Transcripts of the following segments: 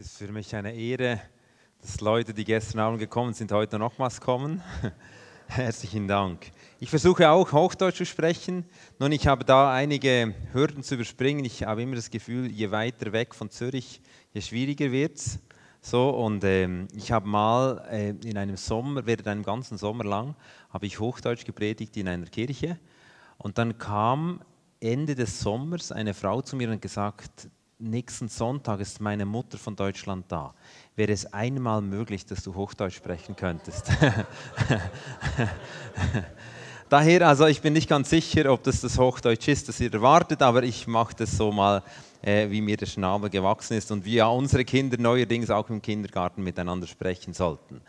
Es ist für mich eine Ehre, dass Leute, die gestern Abend gekommen sind, heute nochmals kommen. Herzlichen Dank. Ich versuche auch Hochdeutsch zu sprechen, nun ich habe da einige Hürden zu überspringen. Ich habe immer das Gefühl, je weiter weg von Zürich, je schwieriger wird es. So, und ähm, ich habe mal äh, in einem Sommer, während einem ganzen Sommer lang, habe ich Hochdeutsch gepredigt in einer Kirche. Und dann kam Ende des Sommers eine Frau zu mir und gesagt, nächsten Sonntag ist meine Mutter von Deutschland da. Wäre es einmal möglich, dass du Hochdeutsch sprechen könntest? Daher, also ich bin nicht ganz sicher, ob das das Hochdeutsch ist, das ihr erwartet, aber ich mache das so mal, äh, wie mir der Schnabel gewachsen ist und wie ja unsere Kinder neuerdings auch im Kindergarten miteinander sprechen sollten.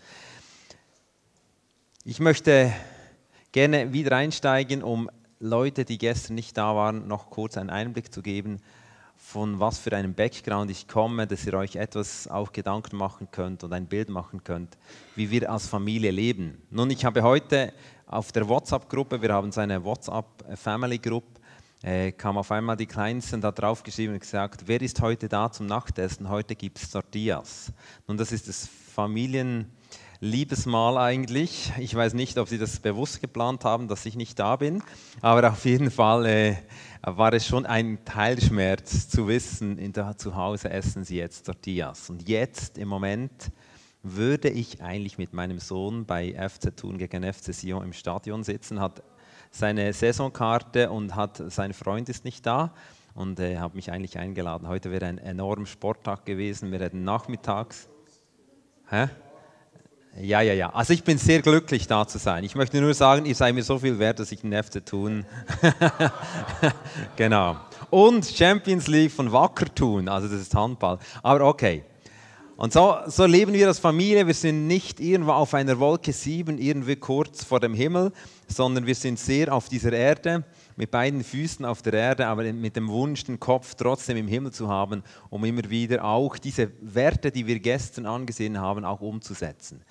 Ich möchte gerne wieder einsteigen, um Leute, die gestern nicht da waren, noch kurz einen Einblick zu geben, von was für einem Background ich komme, dass ihr euch etwas auch Gedanken machen könnt und ein Bild machen könnt, wie wir als Familie leben. Nun, ich habe heute auf der WhatsApp-Gruppe, wir haben so eine WhatsApp-Family-Group, äh, kam auf einmal die Kleinsten da drauf geschrieben und gesagt, wer ist heute da zum Nachtessen? Heute gibt es Tortillas. Nun, das ist das Familien... Liebesmahl eigentlich. Ich weiß nicht, ob Sie das bewusst geplant haben, dass ich nicht da bin, aber auf jeden Fall äh, war es schon ein Teilschmerz zu wissen, in der, zu Hause essen Sie jetzt Tortillas. Und jetzt im Moment würde ich eigentlich mit meinem Sohn bei FC Thun gegen FC Sion im Stadion sitzen, hat seine Saisonkarte und hat, sein Freund ist nicht da und äh, habe mich eigentlich eingeladen. Heute wäre ein enormer Sporttag gewesen. Wir hätten nachmittags. Hä? Ja, ja, ja. Also ich bin sehr glücklich, da zu sein. Ich möchte nur sagen, ihr seid mir so viel wert, dass ich den FC tun. genau. Und Champions League von Wacker tun, also das ist Handball. Aber okay. Und so, so leben wir als Familie. Wir sind nicht irgendwo auf einer Wolke 7, irgendwie kurz vor dem Himmel, sondern wir sind sehr auf dieser Erde, mit beiden Füßen auf der Erde, aber mit dem Wunsch, den Kopf trotzdem im Himmel zu haben, um immer wieder auch diese Werte, die wir gestern angesehen haben, auch umzusetzen.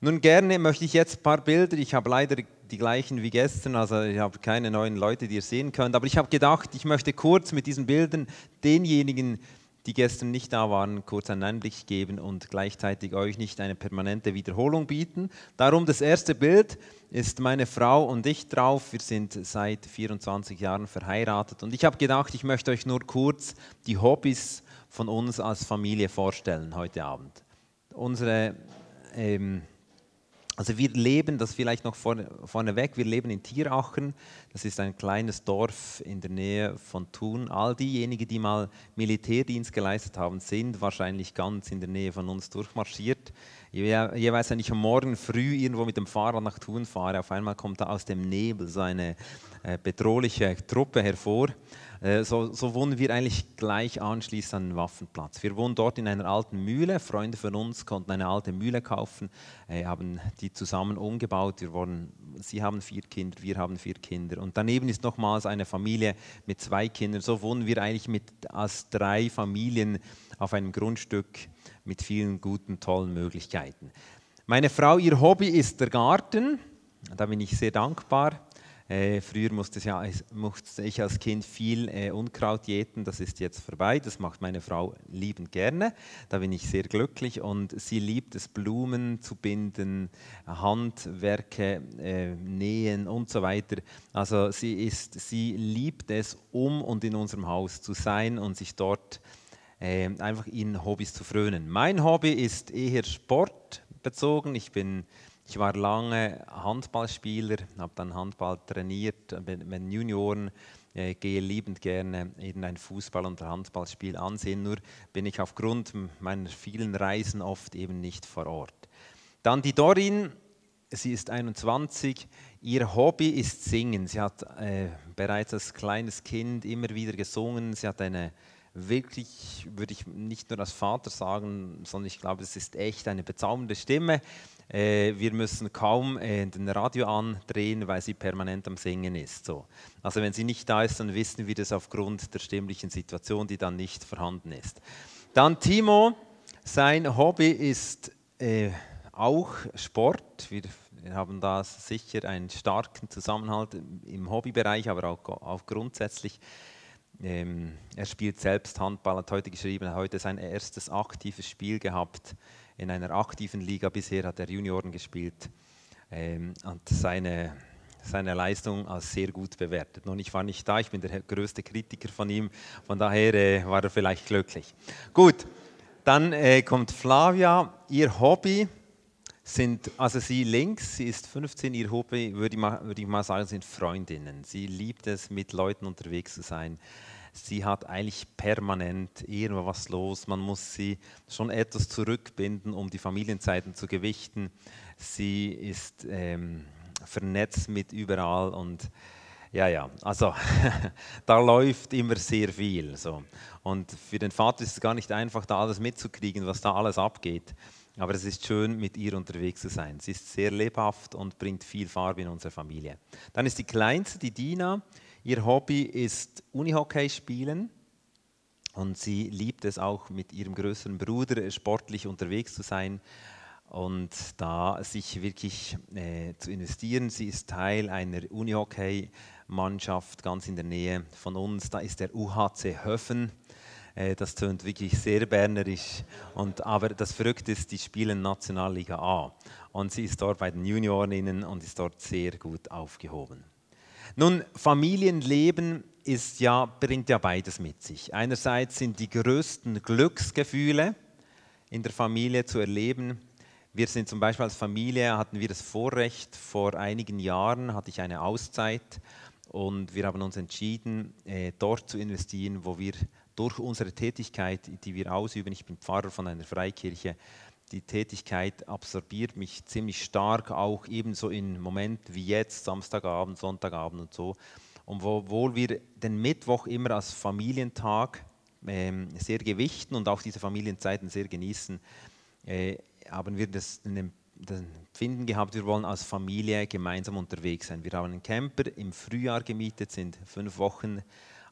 Nun gerne möchte ich jetzt ein paar Bilder, ich habe leider die gleichen wie gestern, also ich habe keine neuen Leute, die ihr sehen könnt, aber ich habe gedacht, ich möchte kurz mit diesen Bildern denjenigen, die gestern nicht da waren, kurz einen Einblick geben und gleichzeitig euch nicht eine permanente Wiederholung bieten. Darum das erste Bild ist meine Frau und ich drauf. Wir sind seit 24 Jahren verheiratet und ich habe gedacht, ich möchte euch nur kurz die Hobbys von uns als Familie vorstellen heute Abend. Unsere ähm, also wir leben, das vielleicht noch vorne, vorneweg, wir leben in Tierachen, das ist ein kleines Dorf in der Nähe von Thun. All diejenigen, die mal Militärdienst geleistet haben, sind wahrscheinlich ganz in der Nähe von uns durchmarschiert. Jeweils, wenn ich am Morgen früh irgendwo mit dem Fahrrad nach Thun fahre, auf einmal kommt da aus dem Nebel so eine äh, bedrohliche Truppe hervor. Äh, so, so, wohnen wir eigentlich gleich anschließend an den Waffenplatz. Wir wohnen dort in einer alten Mühle. Freunde von uns konnten eine alte Mühle kaufen, äh, haben die zusammen umgebaut. Wir wohnen, sie haben vier Kinder, wir haben vier Kinder. Und daneben ist nochmals eine Familie mit zwei Kindern. So wohnen wir eigentlich mit, als drei Familien auf einem Grundstück mit vielen guten, tollen Möglichkeiten. Meine Frau, ihr Hobby ist der Garten. Da bin ich sehr dankbar. Äh, früher musste, ja, musste, ich als Kind viel äh, Unkraut jäten, das ist jetzt vorbei. Das macht meine Frau liebend gerne. Da bin ich sehr glücklich und sie liebt es, Blumen zu binden, Handwerke äh, nähen und so weiter. Also sie, ist, sie liebt es, um und in unserem Haus zu sein und sich dort äh, einfach in Hobbys zu frönen. Mein Hobby ist eher sportbezogen. Ich bin ich war lange Handballspieler, habe dann Handball trainiert mit, mit Junioren, äh, gehe liebend gerne irgendein Fußball- oder Handballspiel ansehen, nur bin ich aufgrund meiner vielen Reisen oft eben nicht vor Ort. Dann die Dorin, sie ist 21, ihr Hobby ist Singen. Sie hat äh, bereits als kleines Kind immer wieder gesungen, sie hat eine wirklich, würde ich nicht nur als Vater sagen, sondern ich glaube, es ist echt eine bezaubernde Stimme. Äh, wir müssen kaum äh, den Radio andrehen, weil sie permanent am Singen ist. So. Also wenn sie nicht da ist, dann wissen wir das aufgrund der stimmlichen Situation, die dann nicht vorhanden ist. Dann Timo, sein Hobby ist äh, auch Sport. Wir, wir, haben da sicher einen starken Zusammenhalt im Hobbybereich, aber auch, auch grundsätzlich. Ähm, er spielt selbst Handball, hat heute geschrieben, hat heute sein erstes aktives Spiel gehabt in einer aktiven Liga. Bisher hat er Junioren gespielt ähm, und seine, seine Leistung als sehr gut bewertet. Nun, ich war nicht da, ich bin der größte Kritiker von ihm, von daher äh, war er vielleicht glücklich. Gut, dann äh, kommt Flavia, ihr Hobby sind, also sie links, sie ist 15, ihr Hobby, würde ich, mal, würde ich mal sagen, sind Freundinnen. Sie liebt es, mit Leuten unterwegs zu sein. Sie hat eigentlich permanent irgendwas los. Man muss sie schon etwas zurückbinden, um die Familienzeiten zu gewichten. Sie ist ähm, vernetzt mit überall und ja, ja, also da läuft immer sehr viel. So. Und für den Vater ist es gar nicht einfach, da alles mitzukriegen, was da alles abgeht. Aber es ist schön, mit ihr unterwegs zu sein. Sie ist sehr lebhaft und bringt viel Farbe in unsere Familie. Dann ist die Kleinste, die Dina. Ihr Hobby ist Unihockey spielen. Und sie liebt es auch, mit ihrem größeren Bruder sportlich unterwegs zu sein und da sich wirklich äh, zu investieren. Sie ist Teil einer Unihockey-Mannschaft ganz in der Nähe von uns. Da ist der UHC Höfen. Äh, das tönt wirklich sehr bernerisch. Und, aber das Verrückte ist, die spielen Nationalliga A. Und sie ist dort bei den Juniorinnen und ist dort sehr gut aufgehoben. Nun, Familienleben ist ja, bringt ja beides mit sich. Einerseits sind die größten Glücksgefühle in der Familie zu erleben. Wir sind zum Beispiel als Familie, hatten wir das Vorrecht, vor einigen Jahren hatte ich eine Auszeit und wir haben uns entschieden, äh, dort zu investieren, wo wir durch unsere Tätigkeit, die wir ausüben, ich bin Pfarrer von einer Freikirche, die Tätigkeit absorbiert mich ziemlich stark, auch ebenso in Momenten wie jetzt, Samstagabend, Sonntagabend und so. Und obwohl wir den Mittwoch immer als Familientag ähm, sehr gewichten und auch diese Familienzeiten sehr genießen, äh, haben wir das, das Empfinden gehabt, wir wollen als Familie gemeinsam unterwegs sein. Wir haben einen Camper im Frühjahr gemietet, sind fünf Wochen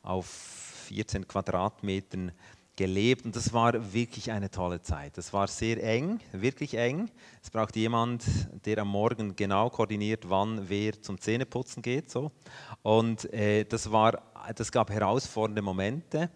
auf 14 Quadratmetern gelebt und das war wirklich eine tolle Zeit. Das war sehr eng, wirklich eng. Es braucht jemand, der am Morgen genau koordiniert, wann wer zum Zähneputzen geht. So. Und äh, das, war, das gab herausfordernde Momente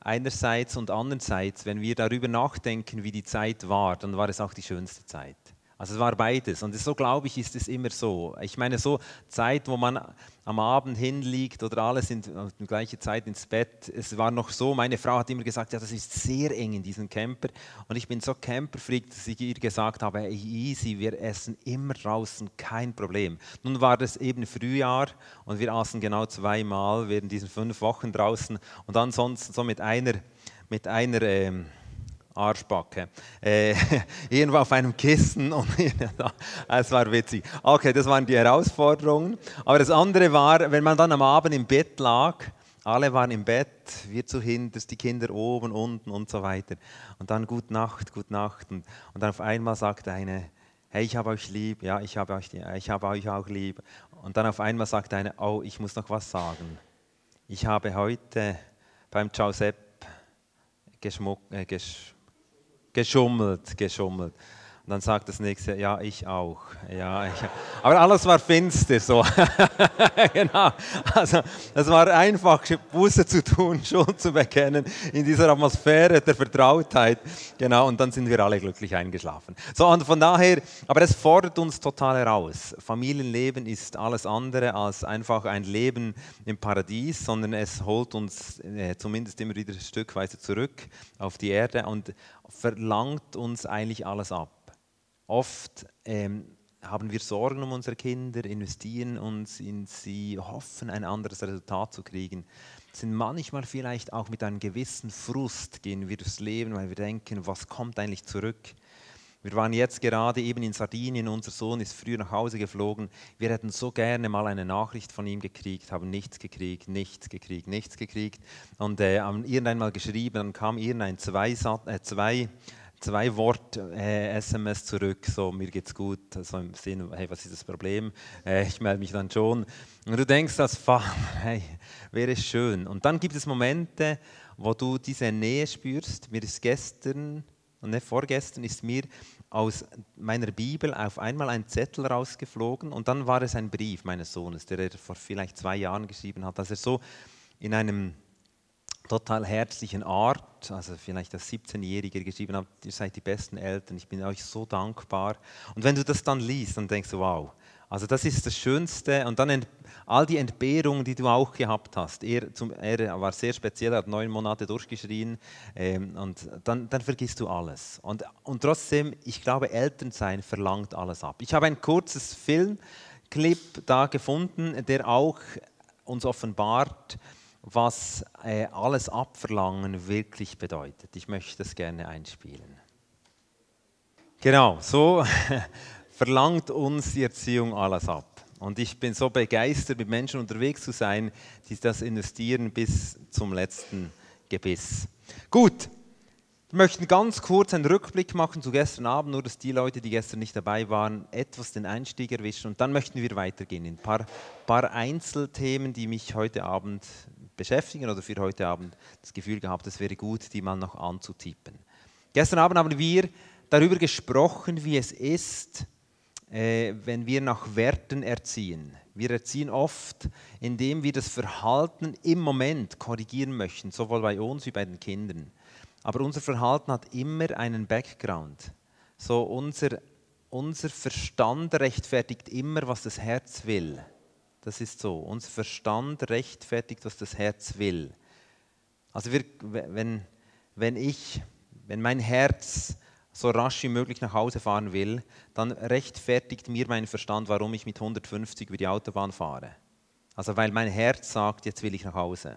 einerseits und andererseits, wenn wir darüber nachdenken, wie die Zeit war, dann war es auch die schönste Zeit. Also es war beides. Und so glaube ich, ist es immer so. Ich meine, so Zeit, wo man am Abend hinliegt oder alle sind die gleiche Zeit ins Bett. Es war noch so, meine Frau hat immer gesagt, ja, das ist sehr eng in diesem Camper. Und ich bin so Camperfreak, dass ich ihr gesagt habe, hey, easy, wir essen immer draußen, kein Problem. Nun war das eben Frühjahr und wir aßen genau zweimal während diesen fünf Wochen draußen und ansonsten so mit einer, mit einer ähm, Arschbacke. Äh, irgendwo auf einem Kissen und es war witzig. Okay, das waren die Herausforderungen. Aber das andere war, wenn man dann am Abend im Bett lag, alle waren im Bett, wir zu hinterst, die Kinder oben, unten und so weiter. Und dann Gute Nacht, Gute Nacht. Und, und dann auf einmal sagt eine, hey, ich habe euch lieb, ja, ich habe euch, ich habe euch auch lieb. Und dann auf einmal sagt eine, oh, ich muss noch was sagen. Ich habe heute beim Giuseppe geschmuck, äh, gesch geschummelt, geschummelt. Und dann sagt das nächste, ja, ich auch. Ja, ich, aber alles war finster so. genau. Also, es war einfach, Buße zu tun, Schuld zu bekennen, in dieser Atmosphäre der Vertrautheit. Genau, und dann sind wir alle glücklich eingeschlafen. So, und von daher, aber es fordert uns total heraus. Familienleben ist alles andere als einfach ein Leben im Paradies, sondern es holt uns äh, zumindest immer wieder stückweise zurück auf die Erde und verlangt uns eigentlich alles ab. Oft ähm, haben wir Sorgen um unsere Kinder, investieren uns in sie, hoffen, ein anderes Resultat zu kriegen. Sind manchmal vielleicht auch mit einem gewissen Frust gehen wir durchs Leben, weil wir denken, was kommt eigentlich zurück? Wir waren jetzt gerade eben in Sardinien, unser Sohn ist früh nach Hause geflogen. Wir hätten so gerne mal eine Nachricht von ihm gekriegt, haben nichts gekriegt, nichts gekriegt, nichts gekriegt. Und äh, haben irgendwann mal geschrieben, dann kam irgendein zwei, äh, zwei zwei Wort äh, SMS zurück, so mir geht's gut, also im Sinne, hey, was ist das Problem? Äh, ich melde mich dann schon. Und du denkst Vater, hey, wäre schön. Und dann gibt es Momente, wo du diese Nähe spürst. Mir ist gestern und nicht vorgestern ist mir aus meiner Bibel auf einmal ein Zettel rausgeflogen und dann war es ein Brief meines Sohnes, der er vor vielleicht zwei Jahren geschrieben hat, dass er so in einem total herzlichen Art, also vielleicht als 17-Jähriger geschrieben habt, ihr seid die besten Eltern, ich bin euch so dankbar. Und wenn du das dann liest, dann denkst du, wow, also das ist das Schönste. Und dann all die Entbehrungen, die du auch gehabt hast. Er, zum, er war sehr speziell, er hat neun Monate durchgeschrien ähm, und dann, dann vergisst du alles. Und, und trotzdem, ich glaube, Elternsein verlangt alles ab. Ich habe ein kurzes Filmclip da gefunden, der auch uns offenbart, was äh, alles abverlangen wirklich bedeutet. Ich möchte das gerne einspielen. Genau, so verlangt uns die Erziehung alles ab. Und ich bin so begeistert, mit Menschen unterwegs zu sein, die das investieren bis zum letzten Gebiss. Gut, wir möchten ganz kurz einen Rückblick machen zu gestern Abend, nur dass die Leute, die gestern nicht dabei waren, etwas den Einstieg erwischen. Und dann möchten wir weitergehen in ein paar, paar Einzelthemen, die mich heute Abend beschäftigen oder für heute Abend das Gefühl gehabt, es wäre gut, die mal noch anzutippen. Gestern Abend haben wir darüber gesprochen, wie es ist, äh, wenn wir nach Werten erziehen. Wir erziehen oft, indem wir das Verhalten im Moment korrigieren möchten, sowohl bei uns wie bei den Kindern. Aber unser Verhalten hat immer einen Background. So unser, unser Verstand rechtfertigt immer, was das Herz will. Das ist so. Unser Verstand rechtfertigt, was das Herz will. Also wir, wenn, wenn ich, wenn mein Herz so rasch wie möglich nach Hause fahren will, dann rechtfertigt mir mein Verstand, warum ich mit 150 über die Autobahn fahre. Also weil mein Herz sagt, jetzt will ich nach Hause.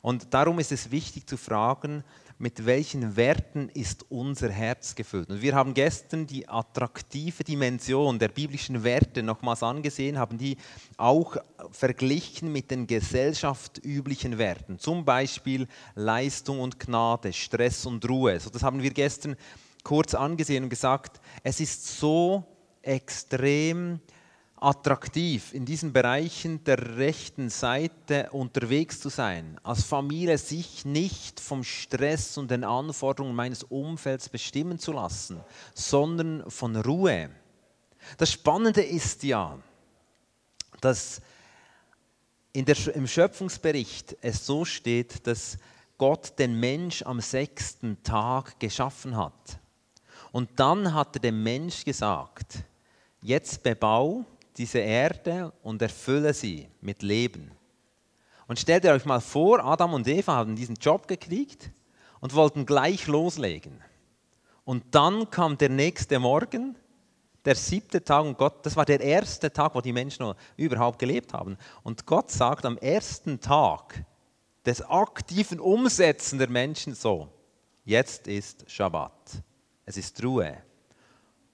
Und darum ist es wichtig zu fragen, mit welchen Werten ist unser Herz gefüllt. Und wir haben gestern die attraktive Dimension der biblischen Werte nochmals angesehen, haben die auch verglichen mit den gesellschaftsüblichen Werten, zum Beispiel Leistung und Gnade, Stress und Ruhe. So, das haben wir gestern kurz angesehen und gesagt, es ist so extrem attraktiv, in diesen Bereichen der rechten Seite unterwegs zu sein, als Familie sich nicht vom Stress und den Anforderungen meines Umfelds bestimmen zu lassen, sondern von Ruhe. Das Spannende ist ja, dass der, im Schöpfungsbericht es so steht, dass Gott den Mensch am sechsten Tag geschaffen hat. Und dann hat er dem Mensch gesagt, jetzt bebau diese Erde und erfülle sie mit Leben. Und stellt euch mal vor, Adam und Eva haben diesen Job gekriegt und wollten gleich loslegen. Und dann kam der nächste Morgen, der siebte Tag und Gott, das war der erste Tag, wo die Menschen überhaupt gelebt haben. Und Gott sagt am ersten Tag des aktiven Umsetzen der Menschen so, jetzt ist Schabbat es ist Ruhe.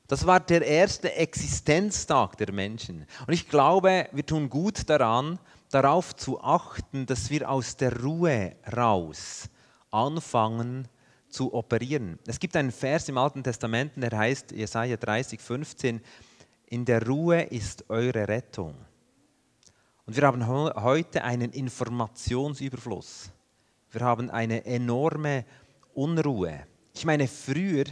Das war der erste Existenztag der Menschen. Und ich glaube, wir tun gut daran, darauf zu achten, dass wir aus der Ruhe raus anfangen zu operieren. Es gibt einen Vers im Alten Testament, der heißt Jesaja 30, 15, in der Ruhe ist eure Rettung. Und wir haben heute einen Informationsüberfluss. Wir haben eine enorme Unruhe. Ich meine, früher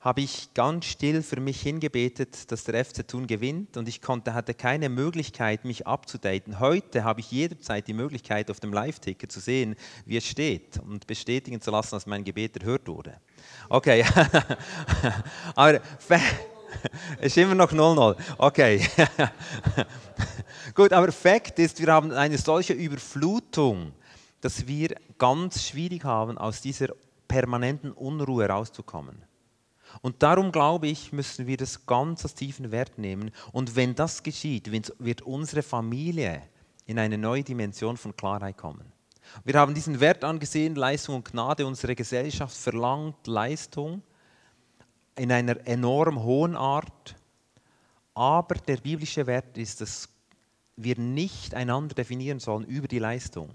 habe ich ganz still für mich hingebetet, dass der FC Thun gewinnt und ich konnte, hatte keine Möglichkeit, mich abzudaten. Heute habe ich jederzeit die Möglichkeit, auf dem Live-Ticker zu sehen, wie es steht und bestätigen zu lassen, dass mein Gebet erhört wurde. Okay, aber ist immer noch 0-0. Okay. Gut, aber Fakt ist, wir haben eine solche Überflutung, dass wir ganz schwierig haben, aus dieser permanenten Unruhe rauszukommen. Und darum glaube ich, müssen wir das ganz als tiefen Wert nehmen. Und wenn das geschieht, wird unsere Familie in eine neue Dimension von Klarheit kommen. Wir haben diesen Wert angesehen, Leistung und Gnade. Unsere Gesellschaft verlangt Leistung in einer enorm hohen Art. Aber der biblische Wert ist, dass wir nicht einander definieren sollen über die Leistung,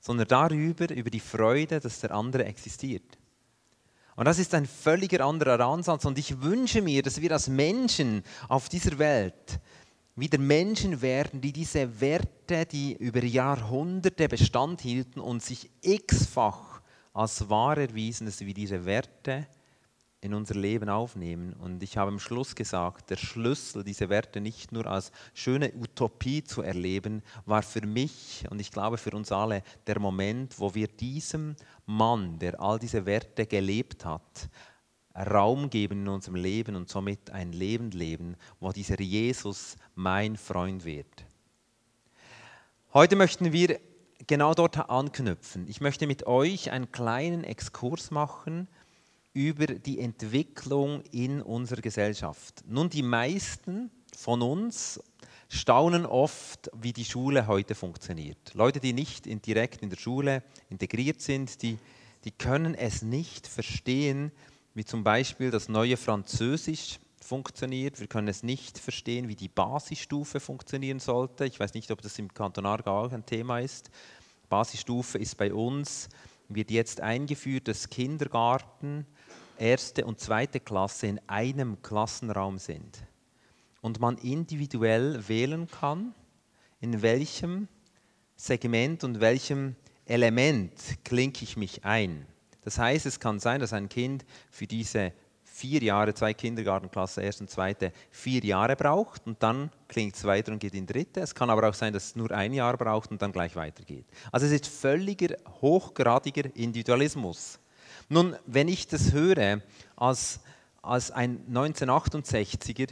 sondern darüber, über die Freude, dass der andere existiert. Und das ist ein völliger anderer Ansatz. Und ich wünsche mir, dass wir als Menschen auf dieser Welt wieder Menschen werden, die diese Werte, die über Jahrhunderte Bestand hielten und sich x-fach als wahr erwiesen, dass wir diese Werte in unser Leben aufnehmen. Und ich habe am Schluss gesagt, der Schlüssel, diese Werte nicht nur als schöne Utopie zu erleben, war für mich und ich glaube für uns alle der Moment, wo wir diesem Mann, der all diese Werte gelebt hat, Raum geben in unserem Leben und somit ein Leben leben, wo dieser Jesus mein Freund wird. Heute möchten wir genau dort anknüpfen. Ich möchte mit euch einen kleinen Exkurs machen über die Entwicklung in unserer Gesellschaft. Nun, die meisten von uns staunen oft, wie die Schule heute funktioniert. Leute, die nicht in, direkt in der Schule integriert sind, die, die können es nicht verstehen, wie zum Beispiel das neue Französisch funktioniert. Wir können es nicht verstehen, wie die Basisstufe funktionieren sollte. Ich weiß nicht, ob das im Kanton Aargau ein Thema ist. Basisstufe ist bei uns, wird jetzt eingeführt, dass Kindergarten, erste und zweite Klasse in einem Klassenraum sind und man individuell wählen kann, in welchem Segment und welchem Element klinke ich mich ein. Das heißt, es kann sein, dass ein Kind für diese vier Jahre, zwei Kindergartenklasse, erste und zweite, vier Jahre braucht und dann klingt es weiter und geht in dritte. Es kann aber auch sein, dass es nur ein Jahr braucht und dann gleich weitergeht. Also es ist völliger, hochgradiger Individualismus. Nun, wenn ich das höre als, als ein 1968er,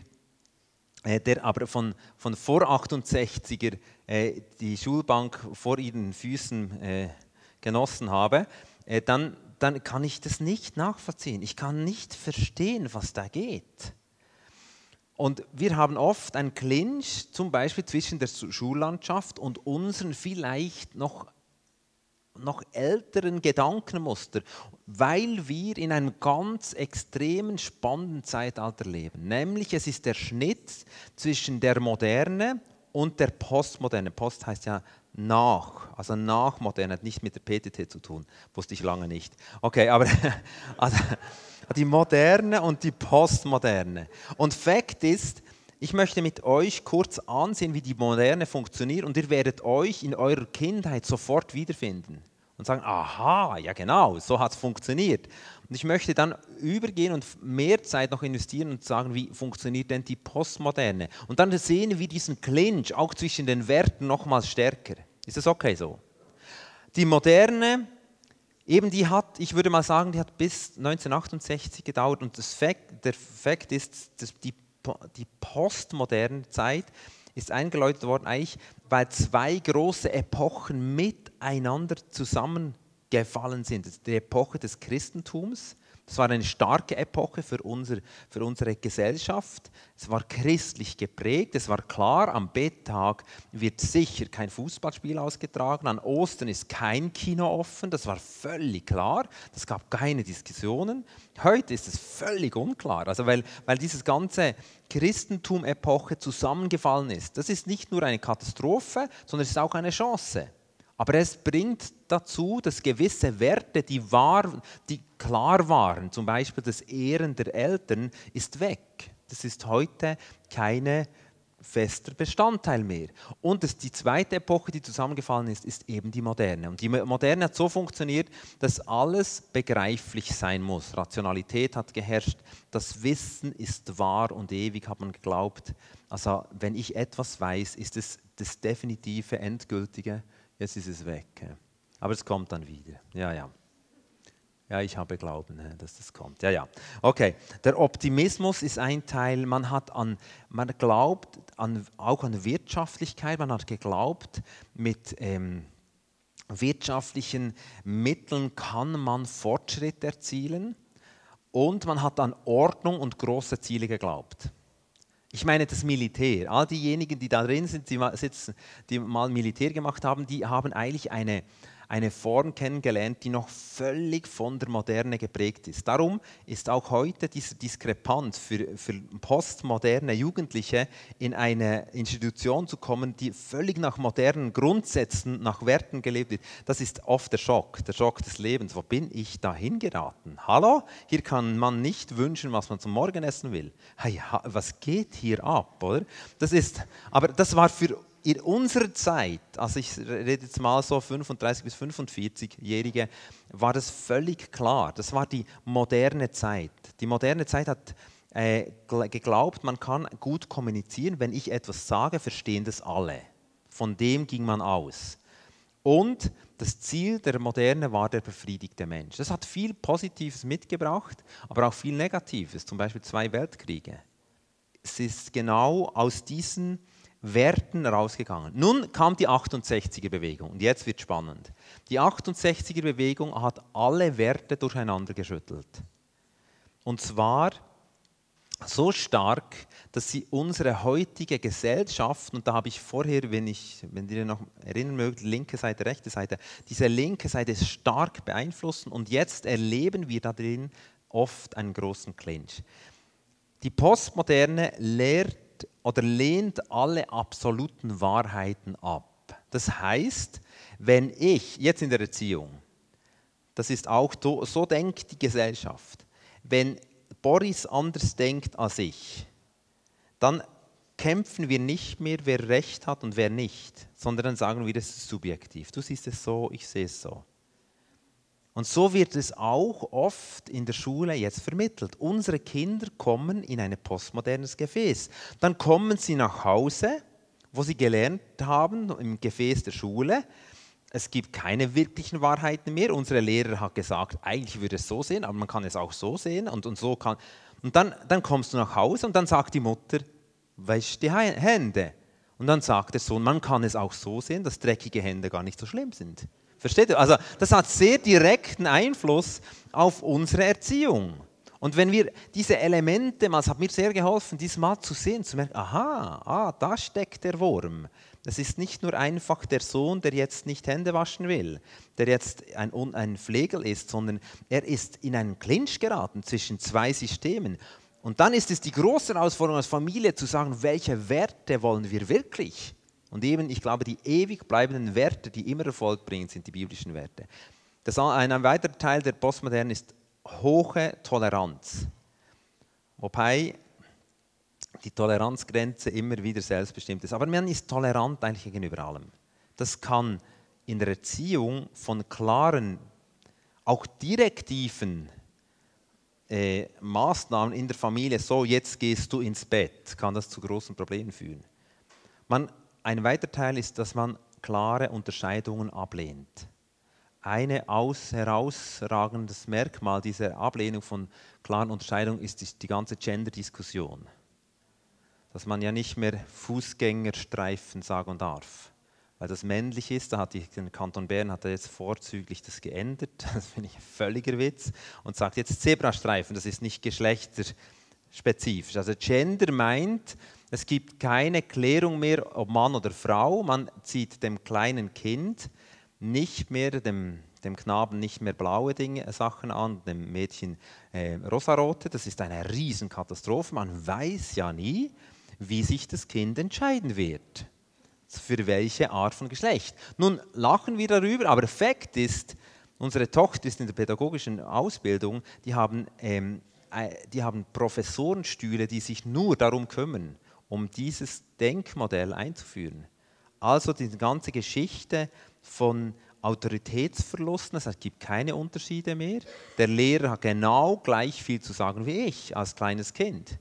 äh, der aber von, von vor 68er äh, die Schulbank vor ihren Füßen äh, genossen habe, dann, dann kann ich das nicht nachvollziehen. Ich kann nicht verstehen, was da geht. Und wir haben oft einen Clinch, zum Beispiel zwischen der Schullandschaft und unseren vielleicht noch noch älteren Gedankenmuster, weil wir in einem ganz extremen spannenden Zeitalter leben. Nämlich es ist der Schnitt zwischen der Moderne und der Postmoderne. Post heißt ja nach, also nachmoderne, hat nichts mit der PTT zu tun, wusste ich lange nicht. Okay, aber also die Moderne und die Postmoderne. Und Fakt ist, ich möchte mit euch kurz ansehen, wie die Moderne funktioniert und ihr werdet euch in eurer Kindheit sofort wiederfinden und sagen, aha, ja genau, so hat es funktioniert. Und ich möchte dann übergehen und mehr Zeit noch investieren und sagen, wie funktioniert denn die Postmoderne? Und dann sehen wir diesen Clinch auch zwischen den Werten nochmals stärker. Ist das okay so? Die Moderne, eben die hat, ich würde mal sagen, die hat bis 1968 gedauert und das Fakt, der Fakt ist, dass die die postmoderne Zeit ist eingeläutet worden, eigentlich weil zwei große Epochen miteinander zusammengefallen sind. Die Epoche des Christentums es war eine starke Epoche für, unser, für unsere Gesellschaft. Es war christlich geprägt. Es war klar, am Betttag wird sicher kein Fußballspiel ausgetragen. An Ostern ist kein Kino offen. Das war völlig klar. Es gab keine Diskussionen. Heute ist es völlig unklar. Also weil, weil dieses ganze Christentum-Epoche zusammengefallen ist. Das ist nicht nur eine Katastrophe, sondern es ist auch eine Chance. Aber es bringt dazu, dass gewisse Werte, die, war, die klar waren, zum Beispiel das Ehren der Eltern, ist weg. Das ist heute keine fester Bestandteil mehr. Und das, die zweite Epoche, die zusammengefallen ist, ist eben die Moderne. Und die Moderne hat so funktioniert, dass alles begreiflich sein muss. Rationalität hat geherrscht, das Wissen ist wahr und ewig, hat man geglaubt. Also wenn ich etwas weiß, ist es das definitive, endgültige jetzt ist es weg. Aber es kommt dann wieder. Ja, ja. Ja, ich habe Glauben, dass das kommt. Ja, ja. Okay, der Optimismus ist ein Teil. Man hat an, man glaubt an, auch an Wirtschaftlichkeit. Man hat geglaubt, mit ähm, wirtschaftlichen Mitteln kann man Fortschritt erzielen. Und man hat an Ordnung und große Ziele geglaubt. Ich meine das Militär. All diejenigen, die da drin sind, die, sitzen, die mal Militär gemacht haben, die haben eigentlich eine, eine Form kennengelernt, die noch völlig von der Moderne geprägt ist. Darum ist auch heute diese Diskrepanz für, für postmoderne Jugendliche in eine Institution zu kommen, die völlig nach modernen Grundsätzen, nach Werten gelebt wird. Das ist oft der Schock, der Schock des Lebens. Wo bin ich da hingeraten? Hallo? Hier kann man nicht wünschen, was man zum Morgen essen will. Hey, was geht hier ab, oder? Das ist, aber das war für in unserer Zeit, also ich rede jetzt mal so 35 bis 45-Jährige, war das völlig klar. Das war die moderne Zeit. Die moderne Zeit hat äh, geglaubt, man kann gut kommunizieren. Wenn ich etwas sage, verstehen das alle. Von dem ging man aus. Und das Ziel der Moderne war der befriedigte Mensch. Das hat viel Positives mitgebracht, aber auch viel Negatives, zum Beispiel zwei Weltkriege. Es ist genau aus diesen Werten rausgegangen. Nun kam die 68er Bewegung und jetzt wird spannend. Die 68er Bewegung hat alle Werte durcheinander geschüttelt. Und zwar so stark, dass sie unsere heutige Gesellschaft, und da habe ich vorher, wenn, ich, wenn ihr noch erinnern mögt, linke Seite, rechte Seite, diese linke Seite stark beeinflussen und jetzt erleben wir da drin oft einen großen Clinch. Die Postmoderne lehrt oder lehnt alle absoluten Wahrheiten ab. Das heißt, wenn ich, jetzt in der Erziehung, das ist auch, so denkt die Gesellschaft, wenn Boris anders denkt als ich, dann kämpfen wir nicht mehr, wer recht hat und wer nicht, sondern dann sagen wir, das ist subjektiv. Du siehst es so, ich sehe es so. Und so wird es auch oft in der Schule jetzt vermittelt. Unsere Kinder kommen in ein postmodernes Gefäß. Dann kommen sie nach Hause, wo sie gelernt haben, im Gefäß der Schule. Es gibt keine wirklichen Wahrheiten mehr. Unsere Lehrer hat gesagt, eigentlich würde es so sehen, aber man kann es auch so sehen und, und so kann. Und dann, dann kommst du nach Hause und dann sagt die Mutter, wäsch die Hände. Und dann sagt der Sohn, man kann es auch so sehen, dass dreckige Hände gar nicht so schlimm sind. Versteht ihr? Also das hat sehr direkten Einfluss auf unsere Erziehung. Und wenn wir diese Elemente, es hat mir sehr geholfen, diesmal zu sehen, zu merken, aha, ah, da steckt der Wurm. Das ist nicht nur einfach der Sohn, der jetzt nicht Hände waschen will, der jetzt ein, ein Pflegel ist, sondern er ist in einen Clinch geraten zwischen zwei Systemen. Und dann ist es die große Herausforderung als Familie zu sagen, welche Werte wollen wir wirklich? Und eben, ich glaube, die ewig bleibenden Werte, die immer Erfolg bringen, sind die biblischen Werte. Das, ein, weiterer Teil der Postmoderne ist hohe Toleranz. Wobei die Toleranzgrenze immer wieder selbstbestimmt ist. Aber man ist tolerant eigentlich gegenüber allem. Das kann in der Erziehung von klaren, auch direktiven äh, Maßnahmen in der Familie, so jetzt gehst du ins Bett, kann das zu großen Problemen führen. Man ein weiterer Teil ist, dass man klare Unterscheidungen ablehnt. Ein herausragendes Merkmal dieser Ablehnung von klaren Unterscheidungen ist die ganze Gender-Diskussion. Dass man ja nicht mehr Fußgängerstreifen sagen darf. Weil das männlich ist, da hat die, der Kanton Bern hat jetzt vorzüglich das geändert, das finde ich ein völliger Witz, und sagt jetzt Zebrastreifen, das ist nicht geschlechterspezifisch. Also Gender meint, es gibt keine Klärung mehr, ob Mann oder Frau. Man zieht dem kleinen Kind nicht mehr, dem, dem Knaben nicht mehr blaue Dinge, Sachen an, dem Mädchen äh, rosarote. Das ist eine Riesenkatastrophe. Man weiß ja nie, wie sich das Kind entscheiden wird. Für welche Art von Geschlecht. Nun lachen wir darüber, aber Fakt ist, unsere Tochter ist in der pädagogischen Ausbildung, die haben, ähm, äh, die haben Professorenstühle, die sich nur darum kümmern um dieses Denkmodell einzuführen. Also die ganze Geschichte von Autoritätsverlusten, es gibt keine Unterschiede mehr. Der Lehrer hat genau gleich viel zu sagen wie ich als kleines Kind.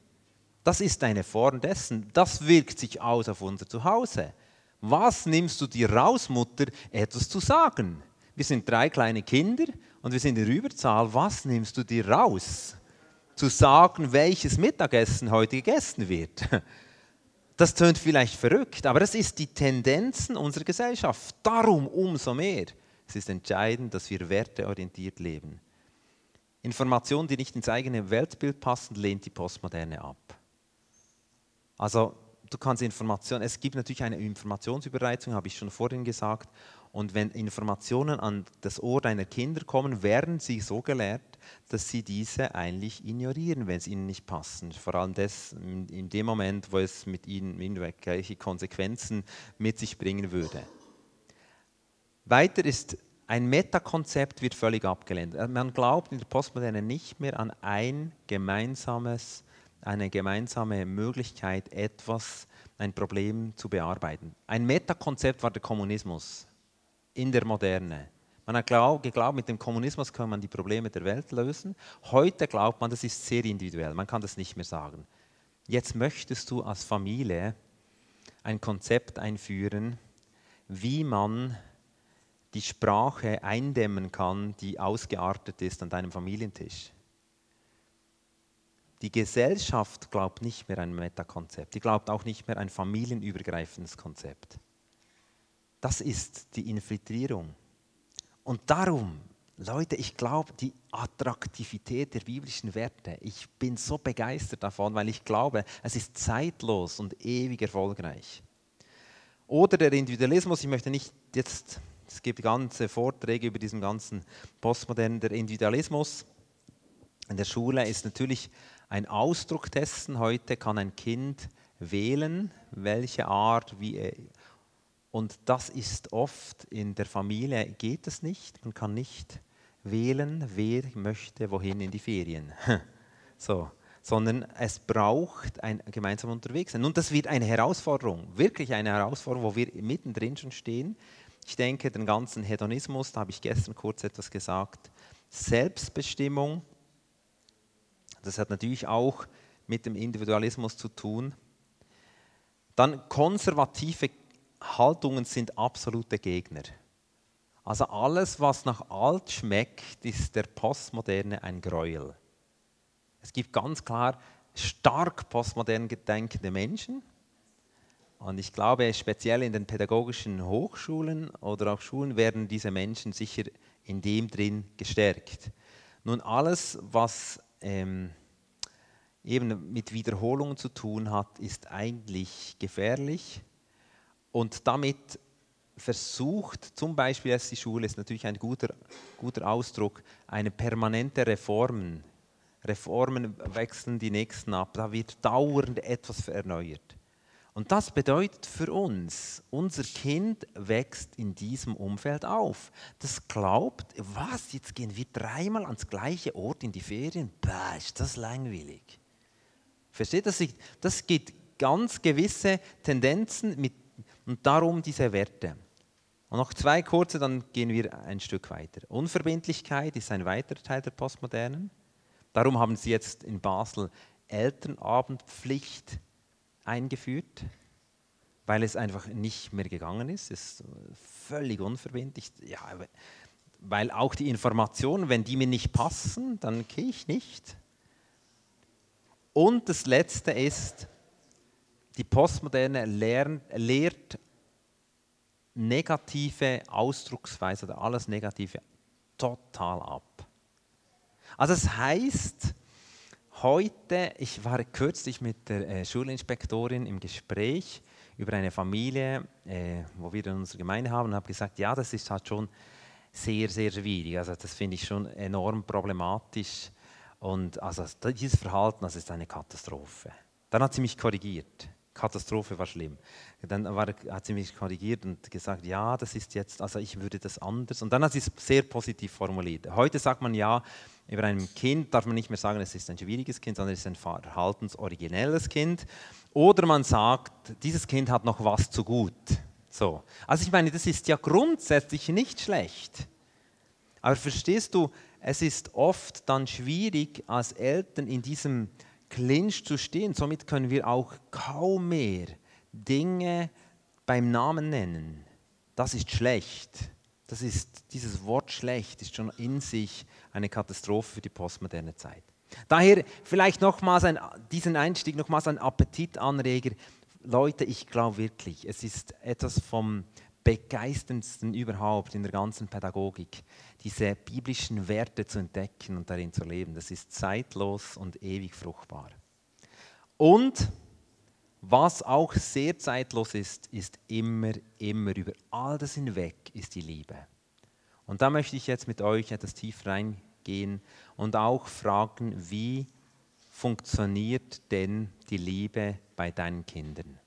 Das ist eine Form dessen. Das wirkt sich aus auf unser Zuhause. Was nimmst du dir raus, Mutter, etwas zu sagen? Wir sind drei kleine Kinder und wir sind in der Überzahl. Was nimmst du dir raus? Zu sagen, welches Mittagessen heute gegessen wird. Das tönt vielleicht verrückt, aber das ist die Tendenzen unserer Gesellschaft. Darum umso mehr. Es ist entscheidend, dass wir werteorientiert leben. Informationen, die nicht ins eigene Weltbild passen, lehnt die Postmoderne ab. Also du kannst Informationen, es gibt natürlich eine Informationsüberreizung, habe ich schon vorhin gesagt, und wenn Informationen an das Ohr deiner Kinder kommen, werden sie so gelehrt, dass sie diese eigentlich ignorieren, wenn sie ihnen nicht passen. Vor allem das in dem Moment, wo es mit ihnen irgendwelche Konsequenzen mit sich bringen würde. Weiter ist ein Metakonzept wird völlig abgelehnt. Man glaubt in der Postmoderne nicht mehr an ein gemeinsames eine gemeinsame Möglichkeit, etwas, ein Problem zu bearbeiten. Ein Metakonzept war der Kommunismus in der Moderne. Man hat geglaubt, mit dem Kommunismus kann man die Probleme der Welt lösen. Heute glaubt man, das ist sehr individuell. Man kann das nicht mehr sagen. Jetzt möchtest du als Familie ein Konzept einführen, wie man die Sprache eindämmen kann, die ausgeartet ist an deinem Familientisch. Die Gesellschaft glaubt nicht mehr ein Metakonzept. Die glaubt auch nicht mehr ein familienübergreifendes Konzept. Das ist die Infiltrierung. Und darum, Leute, ich glaube, die Attraktivität der biblischen Werte, ich bin so begeistert davon, weil ich glaube, es ist zeitlos und ewig erfolgreich. Oder der Individualismus, ich möchte nicht jetzt, es gibt ganze Vorträge über diesen ganzen Postmodernen, der Individualismus in der Schule ist natürlich ein Ausdruck dessen. Heute kann ein Kind wählen, welche Art, wie er und das ist oft in der Familie geht es nicht. Man kann nicht wählen, wer möchte wohin in die Ferien. so, sondern es braucht ein gemeinsam unterwegs sein. Und das wird eine Herausforderung, wirklich eine Herausforderung, wo wir mittendrin schon stehen. Ich denke, den ganzen Hedonismus, da habe ich gestern kurz etwas gesagt, Selbstbestimmung, das hat natürlich auch mit dem Individualismus zu tun. Dann konservative Haltungen sind absolute Gegner. Also alles, was nach alt schmeckt, ist der Postmoderne ein Gräuel. Es gibt ganz klar stark postmodern gedenkende Menschen. Und ich glaube, speziell in den pädagogischen Hochschulen oder auch Schulen werden diese Menschen sicher in dem drin gestärkt. Nun, alles, was ähm, eben mit Wiederholungen zu tun hat, ist eigentlich gefährlich und damit versucht, zum Beispiel als die Schule ist natürlich ein guter, guter Ausdruck, eine permanente Reformen. Reformen wechseln die nächsten ab, da wird dauernd etwas erneuert. Und das bedeutet für uns, unser Kind wächst in diesem Umfeld auf. Das glaubt, was, jetzt gehen wir dreimal ans gleiche Ort in die Ferien? Bah, ist das langweilig. Versteht das? Das gibt ganz gewisse Tendenzen mit und darum diese Werte. Und noch zwei kurze, dann gehen wir ein Stück weiter. Unverbindlichkeit ist ein weiterer Teil der Postmodernen. Darum haben sie jetzt in Basel Elternabendpflicht eingeführt, weil es einfach nicht mehr gegangen ist. Es ist völlig unverbindlich. Ja, weil auch die Informationen, wenn die mir nicht passen, dann gehe ich nicht. Und das Letzte ist, die Postmoderne lernt, lehrt negative Ausdrucksweise oder alles Negative total ab. Also es heißt, heute, ich war kürzlich mit der äh, Schulinspektorin im Gespräch über eine Familie, äh, wo wir in unserer Gemeinde haben, und habe gesagt, ja, das ist halt schon sehr, sehr schwierig. Also das finde ich schon enorm problematisch. Und also dieses Verhalten, das ist eine Katastrophe. Dann hat sie mich korrigiert. Katastrophe war schlimm. Dann war, hat sie mich korrigiert und gesagt, ja, das ist jetzt, also ich würde das anders. Und dann hat sie es sehr positiv formuliert. Heute sagt man ja, über ein Kind darf man nicht mehr sagen, es ist ein schwieriges Kind, sondern es ist ein verhaltensoriginelles Kind. Oder man sagt, dieses Kind hat noch was zu gut. So. Also ich meine, das ist ja grundsätzlich nicht schlecht. Aber verstehst du, es ist oft dann schwierig, als Eltern in diesem Clinch zu stehen. Somit können wir auch kaum mehr Dinge beim Namen nennen. Das ist schlecht. Das ist, dieses Wort schlecht ist schon in sich eine Katastrophe für die postmoderne Zeit. Daher vielleicht nochmals ein, diesen Einstieg nochmals ein Appetitanreger. Leute, ich glaube wirklich, es ist etwas vom begeisterndsten überhaupt in der ganzen Pädagogik, diese biblischen Werte zu entdecken und darin zu leben. Das ist zeitlos und ewig fruchtbar. Und was auch sehr zeitlos ist, ist immer, immer über all das hinweg ist die Liebe. Und da möchte ich jetzt mit euch etwas tief reingehen und auch fragen, wie funktioniert denn die Liebe bei deinen Kindern?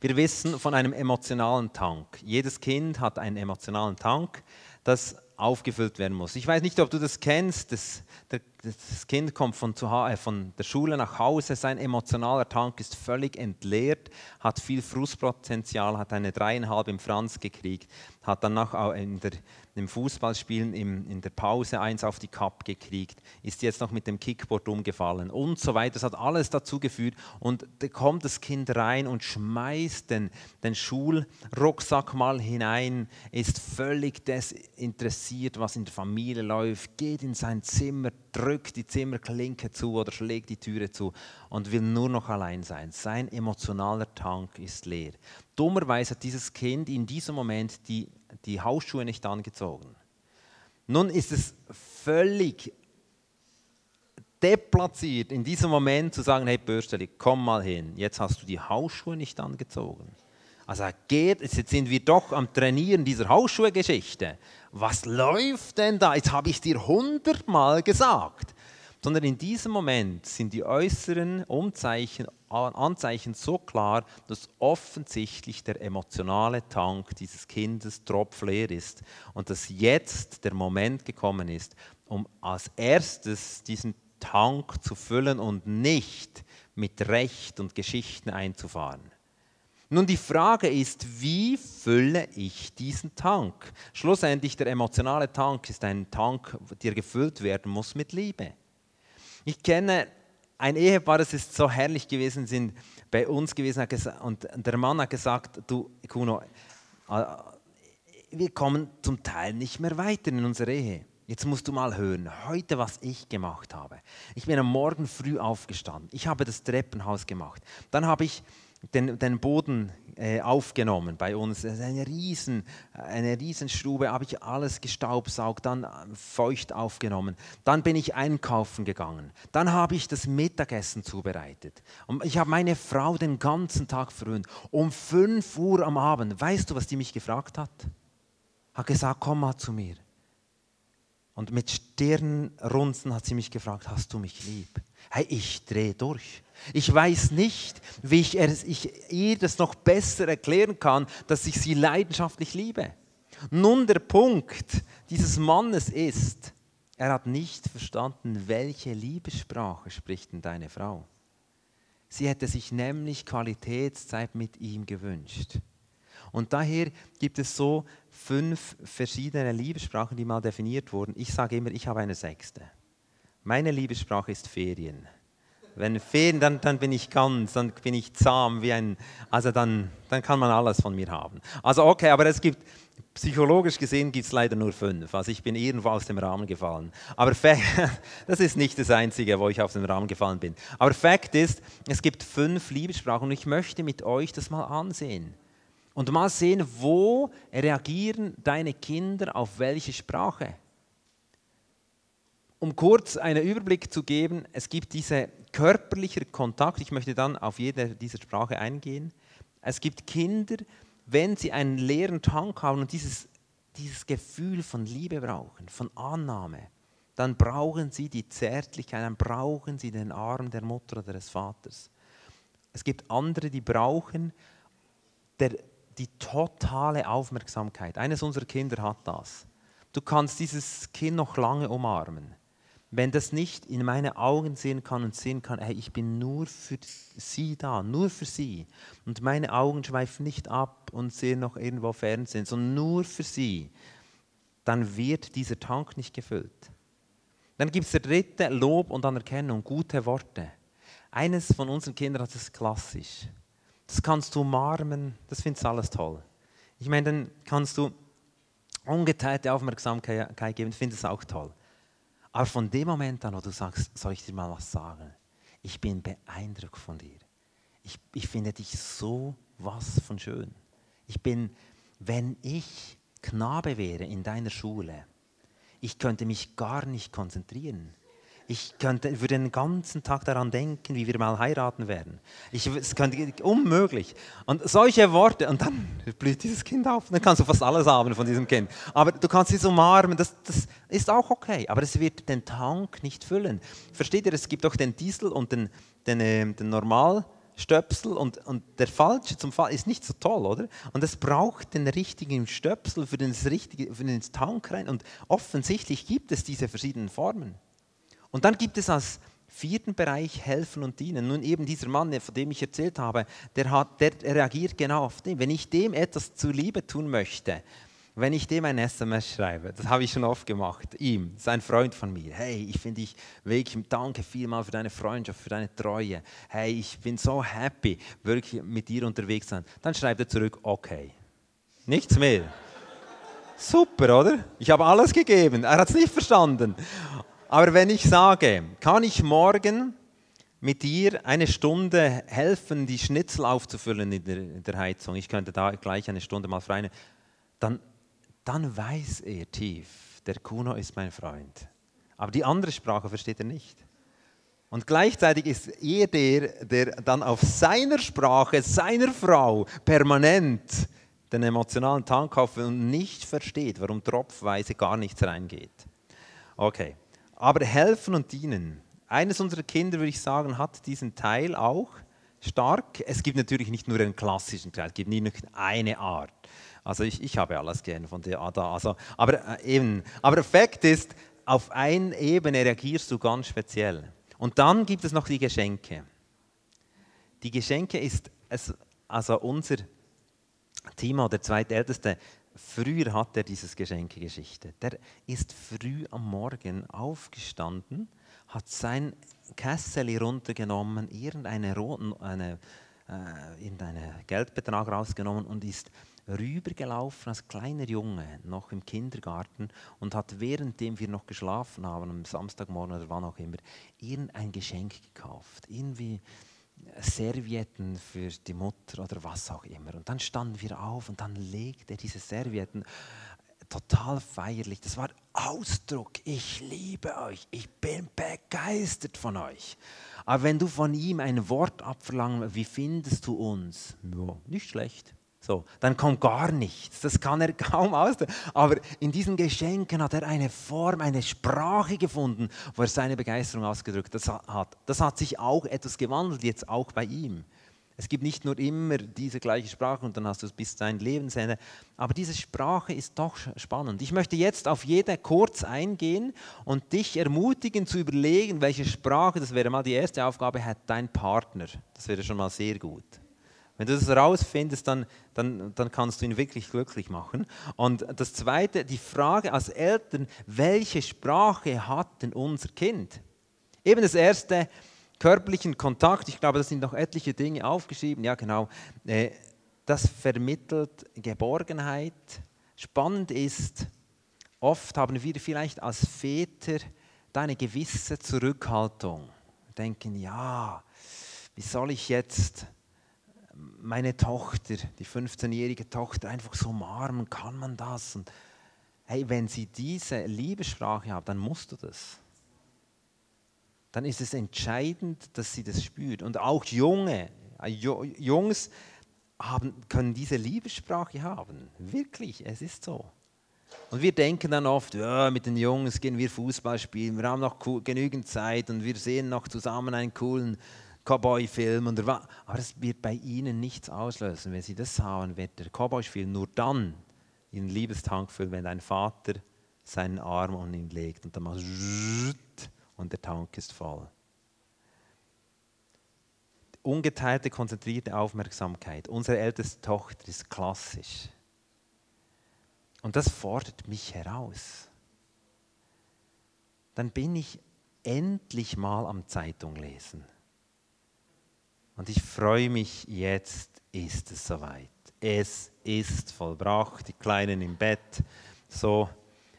Wir wissen von einem emotionalen Tank. Jedes Kind hat einen emotionalen Tank, das aufgefüllt werden muss. Ich weiß nicht, ob du das kennst. Das, das Kind kommt von, äh, von, der Schule nach Hause, sein emotionaler Tank ist völlig entleert, hat viel Frustpotenzial, hat eine dreieinhalb im Franz gekriegt, hat dann auch in der, im Fußballspielen im, in der Pause eins auf die Kapp gekriegt, ist jetzt noch mit dem Kickboard umgefallen und so weiter. Das hat alles dazu geführt und da kommt das Kind rein und schmeißt den, den Schulrucksack mal hinein, ist völlig desinteressiert, was in der Familie läuft, geht in sein Zimmer, drückt die Zimmerklinke zu oder schlägt die Türe zu und will nur noch allein sein. Sein emotionaler Tank ist leer. Dummerweise hat dieses Kind in diesem Moment die, die Hausschuhe nicht angezogen. Nun ist es völlig deplatziert, in diesem Moment zu sagen, hey Bürsteli, komm mal hin, jetzt hast du die Hausschuhe nicht angezogen. Also geht, jetzt sind wir doch am Trainieren dieser Hausschuhe-Geschichte. Was läuft denn da? Jetzt habe ich dir hundertmal gesagt sondern in diesem Moment sind die äußeren Umzeichen, Anzeichen so klar, dass offensichtlich der emotionale Tank dieses Kindes tropfleer ist und dass jetzt der Moment gekommen ist, um als erstes diesen Tank zu füllen und nicht mit Recht und Geschichten einzufahren. Nun, die Frage ist, wie fülle ich diesen Tank? Schlussendlich, der emotionale Tank ist ein Tank, der gefüllt werden muss mit Liebe. Ich kenne ein Ehepaar, das ist so herrlich gewesen, sind bei uns gewesen und der Mann hat gesagt, du Kuno, äh, wir kommen zum Teil nicht mehr weiter in unserer Ehe. Jetzt musst du mal hören, heute was ich gemacht habe. Ich bin am Morgen früh aufgestanden. Ich habe das Treppenhaus gemacht. Dann habe ich den, den Boden äh, aufgenommen bei uns. Eine riesen, eine Riesenstube, habe ich alles gestaubsaugt, dann äh, feucht aufgenommen. Dann bin ich einkaufen gegangen. Dann habe ich das Mittagessen zubereitet. Und ich habe meine Frau den ganzen Tag verwöhnt. Um 5 Uhr am Abend, weißt du, was die mich gefragt hat? Hat gesagt, komm mal zu mir. Und mit Stirnrunzen hat sie mich gefragt, hast du mich lieb? Hey, ich drehe durch. Ich weiß nicht, wie ich, ich ihr das noch besser erklären kann, dass ich sie leidenschaftlich liebe. Nun der Punkt dieses Mannes ist, er hat nicht verstanden, welche Liebessprache spricht denn deine Frau. Sie hätte sich nämlich Qualitätszeit mit ihm gewünscht. Und daher gibt es so fünf verschiedene Liebessprachen, die mal definiert wurden. Ich sage immer, ich habe eine sechste. Meine Liebessprache ist Ferien. Wenn Ferien, dann, dann bin ich ganz, dann bin ich zahm wie ein, also dann, dann kann man alles von mir haben. Also okay, aber es gibt, psychologisch gesehen gibt es leider nur fünf. Also ich bin irgendwo aus dem Rahmen gefallen. Aber das ist nicht das Einzige, wo ich aus dem Rahmen gefallen bin. Aber Fakt ist, es gibt fünf Liebessprachen und ich möchte mit euch das mal ansehen. Und mal sehen, wo reagieren deine Kinder auf welche Sprache. Um kurz einen Überblick zu geben, es gibt diese körperliche Kontakt, ich möchte dann auf jede dieser Sprache eingehen. Es gibt Kinder, wenn sie einen leeren Tank haben und dieses, dieses Gefühl von Liebe brauchen, von Annahme, dann brauchen sie die Zärtlichkeit, dann brauchen sie den Arm der Mutter oder des Vaters. Es gibt andere, die brauchen der, die totale Aufmerksamkeit. Eines unserer Kinder hat das. Du kannst dieses Kind noch lange umarmen. Wenn das nicht in meine Augen sehen kann und sehen kann, hey, ich bin nur für sie da, nur für sie. Und meine Augen schweifen nicht ab und sehen noch irgendwo Fernsehen, sondern nur für sie, dann wird dieser Tank nicht gefüllt. Dann gibt es der dritte, Lob und Anerkennung, gute Worte. Eines von unseren Kindern hat es klassisch. Das kannst du umarmen, das findest du alles toll. Ich meine, dann kannst du ungeteilte Aufmerksamkeit geben, findest du auch toll. Aber von dem Moment an, wo du sagst, soll ich dir mal was sagen? Ich bin beeindruckt von dir. Ich, ich finde dich so was von schön. Ich bin, wenn ich Knabe wäre in deiner Schule, ich könnte mich gar nicht konzentrieren. Ich könnte, würde den ganzen Tag daran denken, wie wir mal heiraten werden. Ich, es könnte unmöglich. Und solche Worte, und dann blüht dieses Kind auf. Dann kannst du fast alles haben von diesem Kind. Aber du kannst es umarmen, das, das ist auch okay. Aber es wird den Tank nicht füllen. Versteht ihr, es gibt auch den Diesel und den, den, äh, den Normalstöpsel und, und der falsche zum Fall ist nicht so toll, oder? Und es braucht den richtigen Stöpsel für den, richtige, für den Tank rein. Und offensichtlich gibt es diese verschiedenen Formen. Und dann gibt es als vierten Bereich helfen und dienen. Nun eben dieser Mann, von dem ich erzählt habe, der, hat, der reagiert genau auf den. Wenn ich dem etwas zuliebe tun möchte, wenn ich dem ein SMS schreibe, das habe ich schon oft gemacht, ihm, sein Freund von mir, hey, ich finde dich wirklich, danke vielmal für deine Freundschaft, für deine Treue, hey, ich bin so happy, wirklich mit dir unterwegs sein, dann schreibt er zurück, okay. Nichts mehr. Super, oder? Ich habe alles gegeben, er hat es nicht verstanden. Aber wenn ich sage, kann ich morgen mit dir eine Stunde helfen, die Schnitzel aufzufüllen in der, in der Heizung, ich könnte da gleich eine Stunde mal frei, dann dann weiß er tief, der Kuno ist mein Freund. Aber die andere Sprache versteht er nicht. Und gleichzeitig ist er der, der dann auf seiner Sprache, seiner Frau permanent den emotionalen Tank kauft und nicht versteht, warum tropfweise gar nichts reingeht. Okay, aber helfen und dienen. Eines unserer Kinder, würde ich sagen, hat diesen Teil auch stark. Es gibt natürlich nicht nur einen klassischen Teil, es gibt nicht nur eine Art. Also ich, ich habe alles gern von der Ada. Also, aber äh, eben, aber Fakt ist, auf einer Ebene reagierst du ganz speziell. Und dann gibt es noch die Geschenke. Die Geschenke ist, es, also unser Timo, der zweitälteste, früher hat er dieses Geschenkegeschichte. Der ist früh am Morgen aufgestanden, hat sein Kessel runtergenommen, irgendeinen roten, eine, äh, irgendeinen Geldbetrag rausgenommen und ist rübergelaufen als kleiner Junge, noch im Kindergarten, und hat währenddem wir noch geschlafen haben, am Samstagmorgen oder wann auch immer, irgendein Geschenk gekauft. Irgendwie Servietten für die Mutter oder was auch immer. Und dann standen wir auf und dann legte er diese Servietten total feierlich. Das war Ausdruck, ich liebe euch, ich bin begeistert von euch. Aber wenn du von ihm ein Wort abverlangen, wie findest du uns? Ja, nicht schlecht. So, dann kommt gar nichts. Das kann er kaum ausdrücken. Aber in diesen Geschenken hat er eine Form, eine Sprache gefunden, wo er seine Begeisterung ausgedrückt hat. Das hat sich auch etwas gewandelt, jetzt auch bei ihm. Es gibt nicht nur immer diese gleiche Sprache und dann hast du es bis dein Lebensende. Aber diese Sprache ist doch spannend. Ich möchte jetzt auf jede kurz eingehen und dich ermutigen zu überlegen, welche Sprache, das wäre mal die erste Aufgabe, hat dein Partner. Das wäre schon mal sehr gut. Wenn du das herausfindest, dann, dann, dann kannst du ihn wirklich glücklich machen. Und das Zweite, die Frage als Eltern, welche Sprache hat denn unser Kind? Eben das Erste, körperlichen Kontakt. Ich glaube, da sind noch etliche Dinge aufgeschrieben. Ja, genau. Äh, das vermittelt Geborgenheit. Spannend ist, oft haben wir vielleicht als Väter eine gewisse Zurückhaltung. Wir denken, ja, wie soll ich jetzt meine Tochter, die 15-jährige Tochter, einfach so umarmen, kann man das? Und hey, wenn sie diese Liebessprache hat, dann musst du das. Dann ist es entscheidend, dass sie das spürt. Und auch Junge, äh, Jungs haben, können diese Liebessprache haben. Wirklich, es ist so. Und wir denken dann oft, ja, mit den Jungs gehen wir Fußball spielen, wir haben noch genügend Zeit und wir sehen noch zusammen einen coolen Cowboy-Film. Aber das wird bei ihnen nichts auslösen. Wenn sie das haben, wird der Cowboy-Film nur dann ihren Liebestank füllen, wenn ein Vater seinen Arm um ihn legt und dann macht und der Tank ist voll. Ungeteilte, konzentrierte Aufmerksamkeit. Unsere älteste Tochter ist klassisch. Und das fordert mich heraus. Dann bin ich endlich mal am Zeitung lesen. Und ich freue mich, jetzt ist es soweit. Es ist vollbracht, die Kleinen im Bett. So,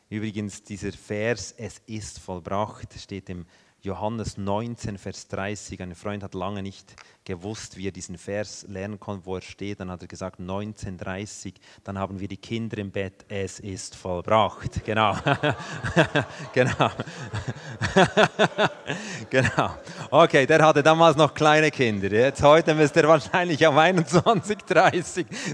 übrigens dieser Vers, es ist vollbracht, steht im Johannes 19, Vers 30. Ein Freund hat lange nicht gewusst, wie er diesen Vers lernen konnte, wo er steht. Dann hat er gesagt, 1930, dann haben wir die Kinder im Bett, es ist vollbracht. Genau. genau. genau. Okay, der hatte damals noch kleine Kinder. Jetzt heute müsste er wahrscheinlich auf 21,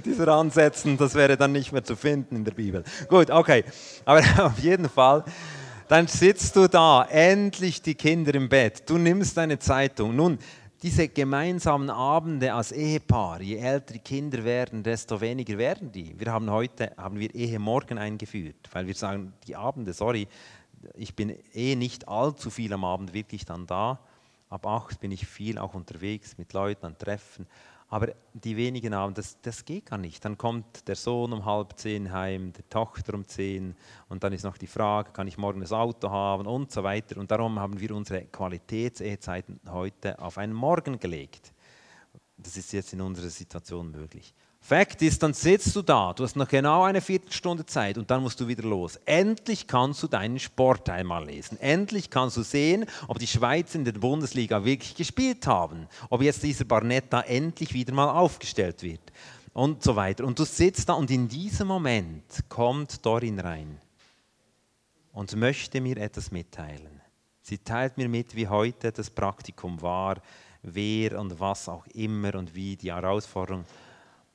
dieser ansetzen. Das wäre dann nicht mehr zu finden in der Bibel. Gut, okay. Aber auf jeden Fall dann sitzt du da, endlich die Kinder im Bett, du nimmst deine Zeitung. Nun, diese gemeinsamen Abende als Ehepaar, je älter die Kinder werden, desto weniger werden die. Wir haben heute haben wir Ehe eingeführt, weil wir sagen, die Abende, sorry, ich bin eh nicht allzu viel am Abend wirklich dann da. Ab acht bin ich viel auch unterwegs mit Leuten an Treffen. Aber die wenigen Abend, das, das geht gar nicht. Dann kommt der Sohn um halb zehn heim, die Tochter um zehn und dann ist noch die Frage, kann ich morgen das Auto haben und so weiter. Und darum haben wir unsere Qualitätsehezeiten heute auf einen Morgen gelegt. Das ist jetzt in unserer Situation möglich. Fakt ist, dann sitzt du da, du hast noch genau eine Viertelstunde Zeit und dann musst du wieder los. Endlich kannst du deinen Sport einmal lesen. Endlich kannst du sehen, ob die Schweiz in der Bundesliga wirklich gespielt haben. Ob jetzt dieser Barnetta endlich wieder mal aufgestellt wird und so weiter. Und du sitzt da und in diesem Moment kommt Dorin rein und möchte mir etwas mitteilen. Sie teilt mir mit, wie heute das Praktikum war, wer und was auch immer und wie die Herausforderung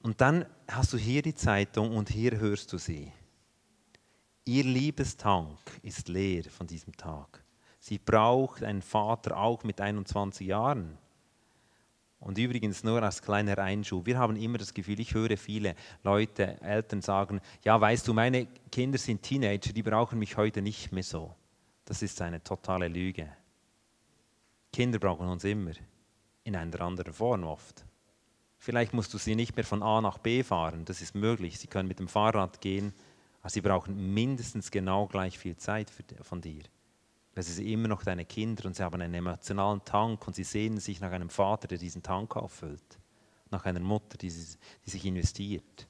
und dann hast du hier die Zeitung und hier hörst du sie. Ihr Liebestank ist leer von diesem Tag. Sie braucht einen Vater auch mit 21 Jahren. Und übrigens nur als kleiner Einschub. Wir haben immer das Gefühl, ich höre viele Leute, Eltern sagen, ja, weißt du, meine Kinder sind Teenager, die brauchen mich heute nicht mehr so. Das ist eine totale Lüge. Kinder brauchen uns immer, in einer anderen Form oft. Vielleicht musst du sie nicht mehr von A nach B fahren, das ist möglich. Sie können mit dem Fahrrad gehen, aber sie brauchen mindestens genau gleich viel Zeit für, von dir. Sie sind immer noch deine Kinder und sie haben einen emotionalen Tank und sie sehnen sich nach einem Vater, der diesen Tank auffüllt. Nach einer Mutter, die, die sich investiert.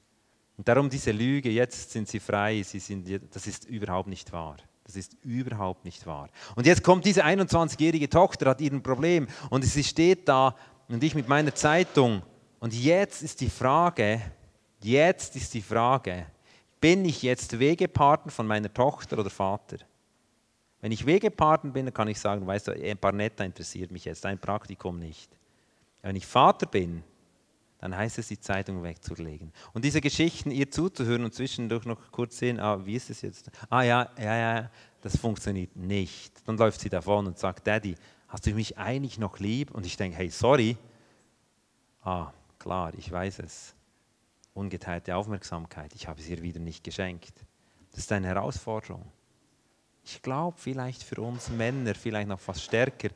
Und darum diese Lüge, jetzt sind sie frei, sie sind, das ist überhaupt nicht wahr. Das ist überhaupt nicht wahr. Und jetzt kommt diese 21-jährige Tochter, hat ihren Problem und sie steht da und ich mit meiner Zeitung und jetzt ist die Frage, jetzt ist die Frage, bin ich jetzt Wegepartner von meiner Tochter oder Vater? Wenn ich Wegepartner bin, dann kann ich sagen, weißt du, Barnetta interessiert mich jetzt, dein Praktikum nicht. Wenn ich Vater bin, dann heißt es, die Zeitung wegzulegen. Und diese Geschichten ihr zuzuhören und zwischendurch noch kurz sehen, ah, wie ist es jetzt? Ah ja, ja, ja, das funktioniert nicht. Dann läuft sie davon und sagt, Daddy, hast du mich eigentlich noch lieb? Und ich denke, hey, sorry. Ah, Klar, ich weiß es. Ungeteilte Aufmerksamkeit, ich habe es ihr wieder nicht geschenkt. Das ist eine Herausforderung. Ich glaube, vielleicht für uns Männer, vielleicht noch fast stärker,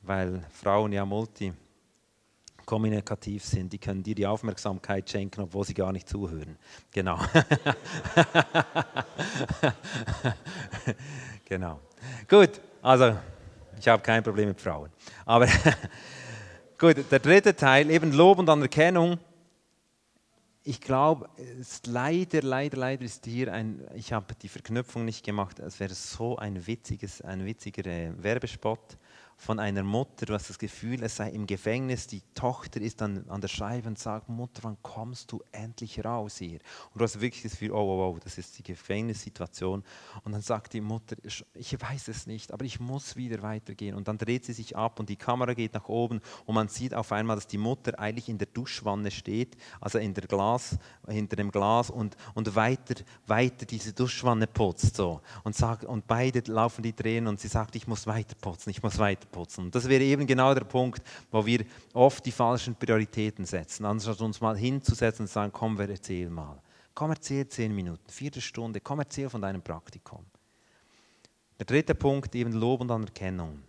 weil Frauen ja multikommunikativ sind, die können dir die Aufmerksamkeit schenken, obwohl sie gar nicht zuhören. Genau. genau. Gut, also ich habe kein Problem mit Frauen. Aber Gut, der dritte Teil, eben Lob und Anerkennung. Ich glaube, leider, leider, leider ist hier ein, ich habe die Verknüpfung nicht gemacht, es wäre so ein witziges, ein witziger äh, Werbespot von einer Mutter, du hast das Gefühl, es sei im Gefängnis, die Tochter ist dann an der Scheibe und sagt, Mutter, wann kommst du endlich raus hier? Und du hast wirklich das Gefühl, oh, oh, oh, das ist die Gefängnissituation. Und dann sagt die Mutter, ich weiß es nicht, aber ich muss wieder weitergehen. Und dann dreht sie sich ab und die Kamera geht nach oben und man sieht auf einmal, dass die Mutter eigentlich in der Duschwanne steht, also in der Glas, hinter dem Glas und, und weiter, weiter diese Duschwanne putzt. So. Und, sagt, und beide laufen die Tränen und sie sagt, ich muss weiter putzen, ich muss weiter putzen. Und das wäre eben genau der Punkt, wo wir oft die falschen Prioritäten setzen, anstatt uns mal hinzusetzen und zu sagen, komm, wir erzähl mal. Komm, erzähl zehn Minuten, vierte Stunde, komm, erzähl von deinem Praktikum. Der dritte Punkt, eben Lob und Anerkennung.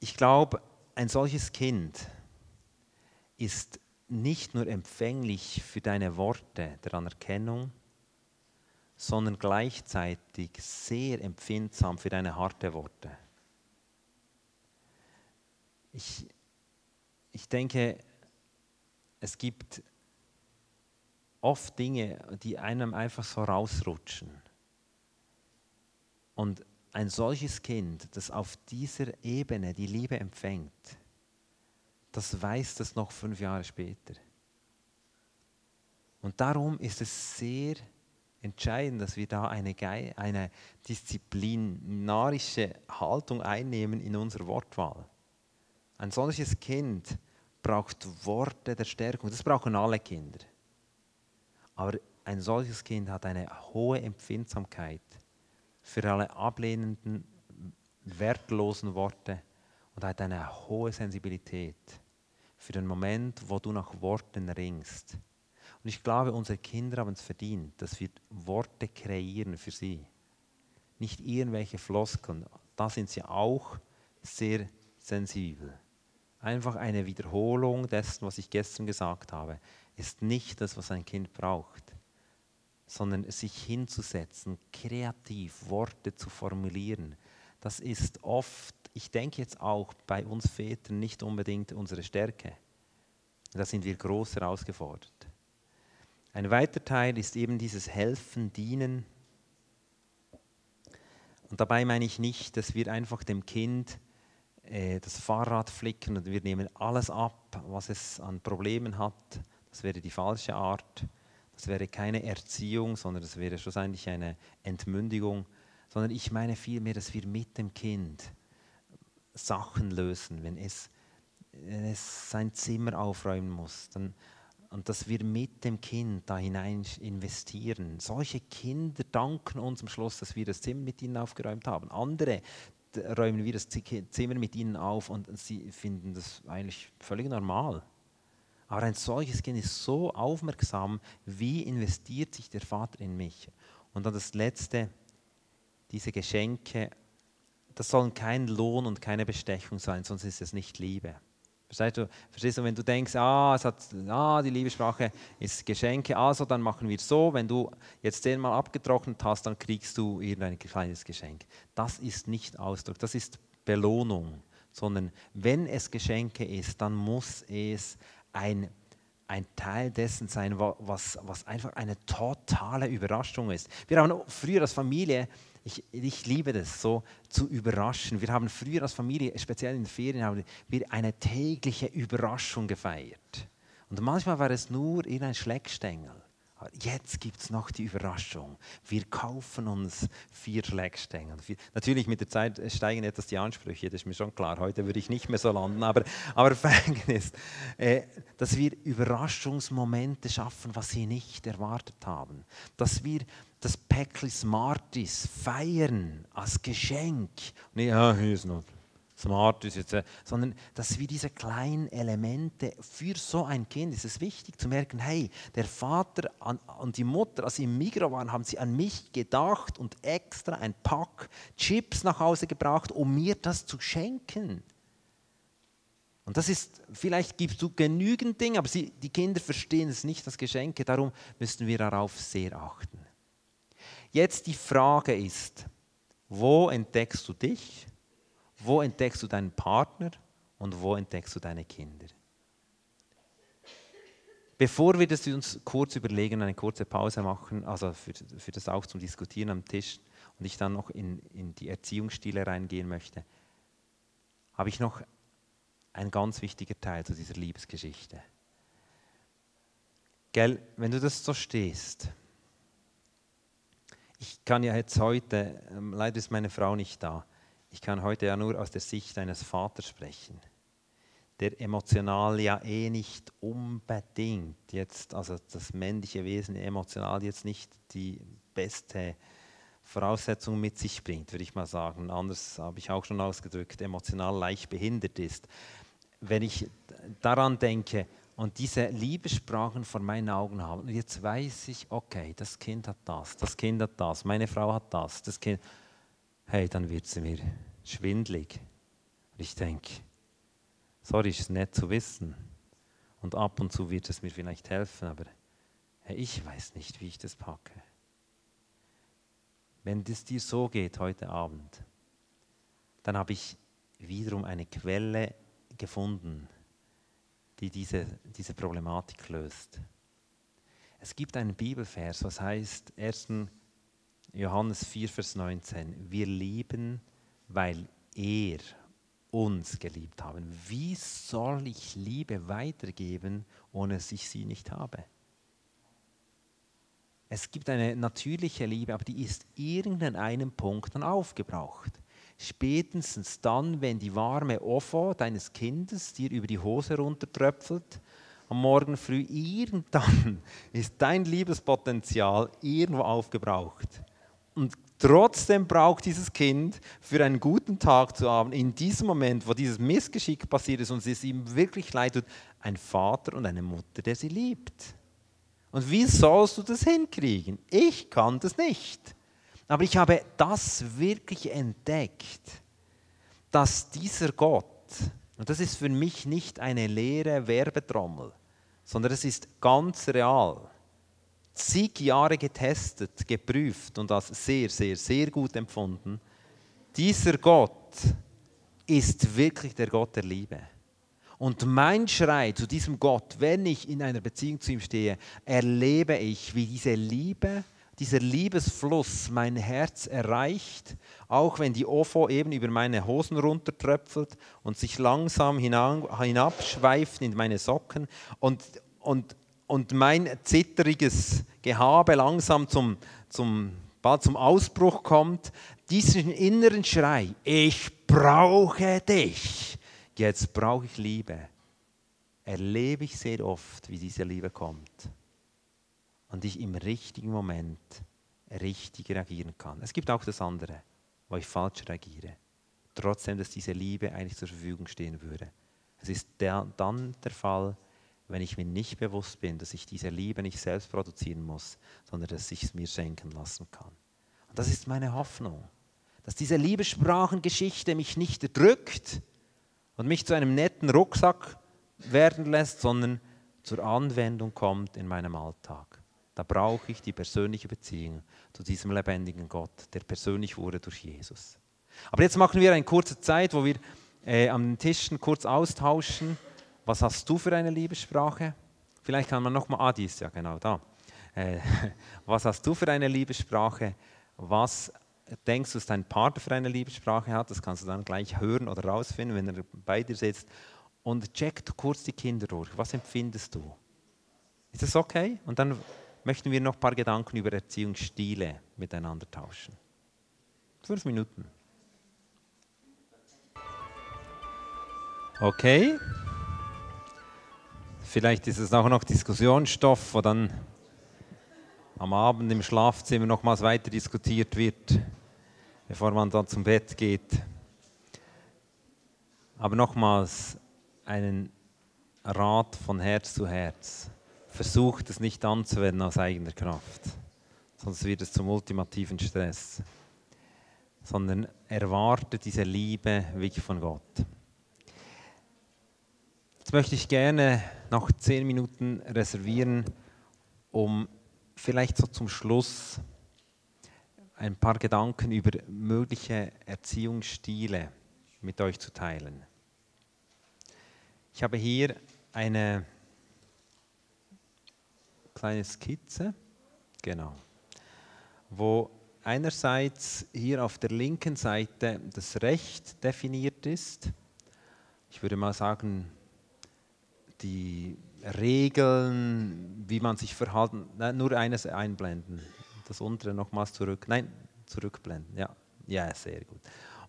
Ich glaube, ein solches Kind ist nicht nur empfänglich für deine Worte der Anerkennung, sondern gleichzeitig sehr empfindsam für deine harte Worte. Ich, ich denke, es gibt oft Dinge, die einem einfach so rausrutschen. Und ein solches Kind, das auf dieser Ebene die Liebe empfängt, das weiß das noch fünf Jahre später. Und darum ist es sehr entscheidend, dass wir da eine, eine disziplinarische Haltung einnehmen in unserer Wortwahl. Ein solches Kind braucht Worte der Stärkung. Das brauchen alle Kinder. Aber ein solches Kind hat eine hohe Empfindsamkeit für alle ablehnenden, wertlosen Worte und hat eine hohe Sensibilität für den Moment, wo du nach Worten ringst Und ich glaube, unsere Kinder haben es verdient, dass wir Worte kreieren für sie. Nicht irgendwelche Floskeln. Da sind sie auch sehr sensibel. Einfach eine Wiederholung dessen, was ich gestern gesagt habe, ist nicht das, was ein Kind braucht, sondern sich hinzusetzen, kreativ Worte zu formulieren. Das ist oft, ich denke jetzt auch bei uns Vätern nicht unbedingt unsere Stärke. Da sind wir groß herausgefordert. Ein weiter Teil ist eben dieses Helfen, Dienen. Und dabei meine ich nicht, dass wir einfach dem Kind äh, das Fahrrad flicken und wir nehmen alles ab, was es an Problemen hat. Das wäre die falsche Art. Das wäre keine Erziehung, sondern das wäre schlussendlich eine Entmündigung. Sondern ich meine vielmehr, dass wir mit dem Kind Sachen lösen, wenn es, wenn es sein Zimmer aufräumen muss. Dann, und dass wir mit dem Kind da hinein investieren. Solche Kinder danken uns am Schluss, dass wir das Zimmer mit ihnen aufgeräumt haben. Andere räumen wir das Zimmer mit ihnen auf und sie finden das eigentlich völlig normal. Aber ein solches Kind ist so aufmerksam, wie investiert sich der Vater in mich. Und dann das Letzte, diese Geschenke, das sollen kein Lohn und keine Bestechung sein, sonst ist es nicht Liebe. Verstehst du, verstehst du wenn du denkst, ah, es hat, ah, die Liebessprache ist Geschenke, also dann machen wir so, wenn du jetzt zehnmal abgetrocknet hast, dann kriegst du irgendein kleines Geschenk. Das ist nicht Ausdruck, das ist Belohnung, sondern wenn es Geschenke ist, dann muss es ein, ein Teil dessen sein, was, was einfach eine totale Überraschung ist. Wir haben früher als Familie ich, ich liebe das, so zu überraschen. Wir haben früher als Familie, speziell in den Ferien, haben wir eine tägliche Überraschung gefeiert. Und manchmal war es nur in ein Schleckstängel. Jetzt gibt es noch die Überraschung. Wir kaufen uns vier Schleckstängel. Natürlich mit der Zeit steigen etwas die Ansprüche, das ist mir schon klar. Heute würde ich nicht mehr so landen, aber, aber ist, äh, dass wir Überraschungsmomente schaffen, was sie nicht erwartet haben. Dass wir das Päckchen Smarties feiern als Geschenk. Und ja, hier ist noch Smarties jetzt, sondern dass wir diese kleinen Elemente für so ein Kind ist es wichtig zu merken, hey, der Vater und die Mutter, als sie im Migro waren, haben sie an mich gedacht und extra ein Pack Chips nach Hause gebracht, um mir das zu schenken. Und das ist, vielleicht gibst du genügend Dinge, aber sie, die Kinder verstehen es nicht als Geschenke, darum müssen wir darauf sehr achten. Jetzt die Frage ist, wo entdeckst du dich? Wo entdeckst du deinen Partner? Und wo entdeckst du deine Kinder? Bevor wir das uns kurz überlegen, eine kurze Pause machen, also für, für das auch zum Diskutieren am Tisch und ich dann noch in, in die Erziehungsstile reingehen möchte, habe ich noch ein ganz wichtiger Teil zu dieser Liebesgeschichte. Gell, wenn du das so stehst, ich kann ja jetzt heute, ähm, leider ist meine Frau nicht da, ich kann heute ja nur aus der Sicht eines Vaters sprechen, der emotional ja eh nicht unbedingt jetzt, also das männliche Wesen emotional jetzt nicht die beste Voraussetzung mit sich bringt, würde ich mal sagen. Anders habe ich auch schon ausgedrückt, emotional leicht behindert ist. Wenn ich daran denke, und diese Liebessprachen vor meinen Augen haben. Und jetzt weiß ich, okay, das Kind hat das, das Kind hat das, meine Frau hat das, das Kind. Hey, dann wird es mir schwindlig. Und ich denke, sorry, ist nett zu wissen. Und ab und zu wird es mir vielleicht helfen, aber hey, ich weiß nicht, wie ich das packe. Wenn es dir so geht heute Abend, dann habe ich wiederum eine Quelle gefunden, die diese, diese Problematik löst. Es gibt einen Bibelvers, was heißt 1. Johannes 4, Vers 19, wir lieben, weil er uns geliebt hat. Wie soll ich Liebe weitergeben, ohne dass ich sie nicht habe? Es gibt eine natürliche Liebe, aber die ist irgendein einem Punkt dann aufgebraucht. Spätestens dann, wenn die warme Ofo deines Kindes dir über die Hose runtertröpfelt, am Morgen früh, irgendwann ist dein Liebespotenzial irgendwo aufgebraucht. Und trotzdem braucht dieses Kind für einen guten Tag zu haben, in diesem Moment, wo dieses Missgeschick passiert ist und es ihm wirklich leid tut, ein Vater und eine Mutter, der sie liebt. Und wie sollst du das hinkriegen? Ich kann das nicht. Aber ich habe das wirklich entdeckt, dass dieser Gott, und das ist für mich nicht eine leere Werbetrommel, sondern es ist ganz real, zig Jahre getestet, geprüft und als sehr, sehr, sehr gut empfunden, dieser Gott ist wirklich der Gott der Liebe. Und mein Schrei zu diesem Gott, wenn ich in einer Beziehung zu ihm stehe, erlebe ich, wie diese Liebe, dieser Liebesfluss mein Herz erreicht, auch wenn die Ofo eben über meine Hosen runtertröpfelt und sich langsam hinabschweift in meine Socken und, und, und mein zitteriges Gehabe langsam zum, zum, zum Ausbruch kommt, diesen inneren Schrei, ich brauche dich, jetzt brauche ich Liebe, erlebe ich sehr oft, wie diese Liebe kommt und ich im richtigen Moment richtig reagieren kann. Es gibt auch das andere, wo ich falsch reagiere, trotzdem, dass diese Liebe eigentlich zur Verfügung stehen würde. Es ist der, dann der Fall, wenn ich mir nicht bewusst bin, dass ich diese Liebe nicht selbst produzieren muss, sondern dass ich es mir schenken lassen kann. Und das ist meine Hoffnung, dass diese Liebessprachengeschichte mich nicht drückt, und mich zu einem netten Rucksack werden lässt, sondern zur Anwendung kommt in meinem Alltag. Da brauche ich die persönliche Beziehung zu diesem lebendigen Gott, der persönlich wurde durch Jesus. Aber jetzt machen wir eine kurze Zeit, wo wir äh, an den Tischen kurz austauschen. Was hast du für eine Liebessprache? Vielleicht kann man nochmal, ah, die ist ja genau da. Äh, was hast du für eine Liebessprache? Was denkst, dass dein Partner für eine Liebessprache hat, das kannst du dann gleich hören oder rausfinden, wenn er bei dir sitzt. Und check kurz die Kinder durch. Was empfindest du? Ist das okay? Und dann möchten wir noch ein paar Gedanken über Erziehungsstile miteinander tauschen. Fünf Minuten. Okay. Vielleicht ist es auch noch Diskussionsstoff, wo dann am Abend im Schlafzimmer nochmals weiter diskutiert wird bevor man dann zum Bett geht. Aber nochmals einen Rat von Herz zu Herz. Versucht es nicht anzuwenden aus eigener Kraft, sonst wird es zum ultimativen Stress. Sondern erwarte diese Liebe wirklich von Gott. Jetzt möchte ich gerne noch zehn Minuten reservieren, um vielleicht so zum Schluss ein paar Gedanken über mögliche Erziehungsstile mit euch zu teilen. Ich habe hier eine kleine Skizze, genau, wo einerseits hier auf der linken Seite das Recht definiert ist. Ich würde mal sagen, die Regeln, wie man sich verhalten, nur eines einblenden das untere nochmals zurück. Nein, zurückblenden. Ja, ja, sehr gut.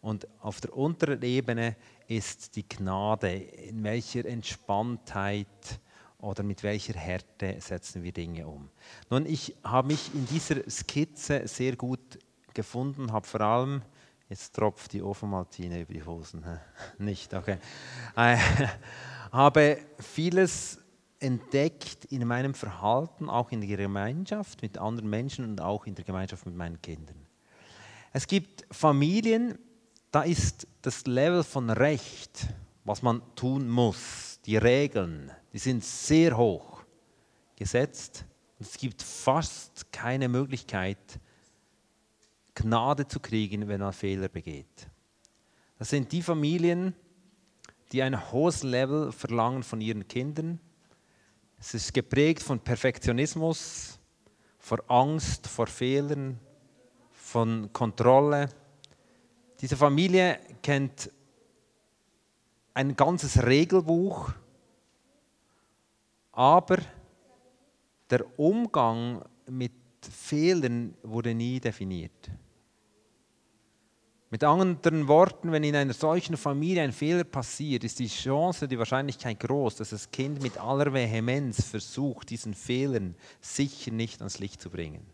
Und auf der unteren Ebene ist die Gnade. In welcher Entspanntheit oder mit welcher Härte setzen wir Dinge um? Nun, ich habe mich in dieser Skizze sehr gut gefunden, habe vor allem, jetzt tropft die Ofenmaltine über die Hosen, nicht, okay, äh, habe vieles entdeckt in meinem Verhalten, auch in der Gemeinschaft mit anderen Menschen und auch in der Gemeinschaft mit meinen Kindern. Es gibt Familien, da ist das Level von Recht, was man tun muss, die Regeln, die sind sehr hoch gesetzt. Und es gibt fast keine Möglichkeit, Gnade zu kriegen, wenn man Fehler begeht. Das sind die Familien, die ein hohes Level verlangen von ihren Kindern, es ist geprägt von Perfektionismus, vor Angst, vor Fehlern, von Kontrolle. Diese Familie kennt ein ganzes Regelbuch, aber der Umgang mit Fehlern wurde nie definiert. Mit anderen Worten, wenn in einer solchen Familie ein Fehler passiert, ist die Chance, die Wahrscheinlichkeit groß, dass das Kind mit aller Vehemenz versucht, diesen Fehlern sicher nicht ans Licht zu bringen.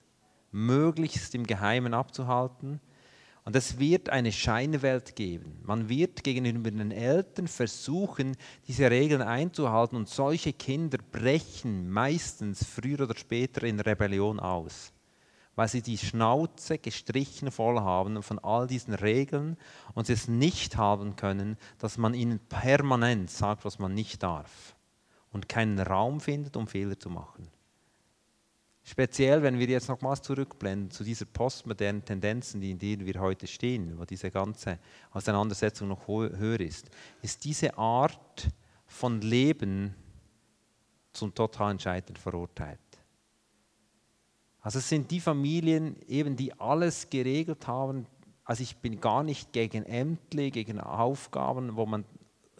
Möglichst im Geheimen abzuhalten. Und es wird eine Scheinwelt geben. Man wird gegenüber den Eltern versuchen, diese Regeln einzuhalten und solche Kinder brechen meistens früher oder später in Rebellion aus, weil sie die Schnauze gestrichen voll haben von all diesen Regeln und sie es nicht haben können, dass man ihnen permanent sagt, was man nicht darf und keinen Raum findet, um Fehler zu machen. Speziell, wenn wir jetzt nochmals zurückblenden zu dieser postmodernen Tendenzen, in denen wir heute stehen, wo diese ganze Auseinandersetzung noch höher ist, ist diese Art von Leben zum totalen Scheitern verurteilt. Also es sind die Familien eben, die alles geregelt haben. Also ich bin gar nicht gegen Ämter, gegen Aufgaben, wo man,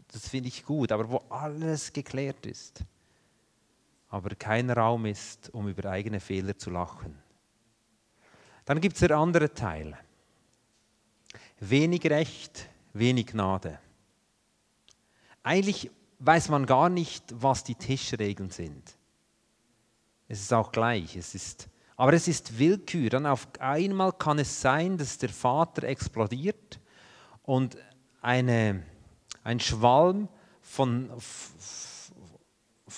das finde ich gut, aber wo alles geklärt ist aber kein Raum ist, um über eigene Fehler zu lachen. Dann gibt es der andere Teil. Wenig Recht, wenig Gnade. Eigentlich weiß man gar nicht, was die Tischregeln sind. Es ist auch gleich. Es ist, aber es ist Willkür. Dann auf einmal kann es sein, dass der Vater explodiert und eine, ein Schwalm von,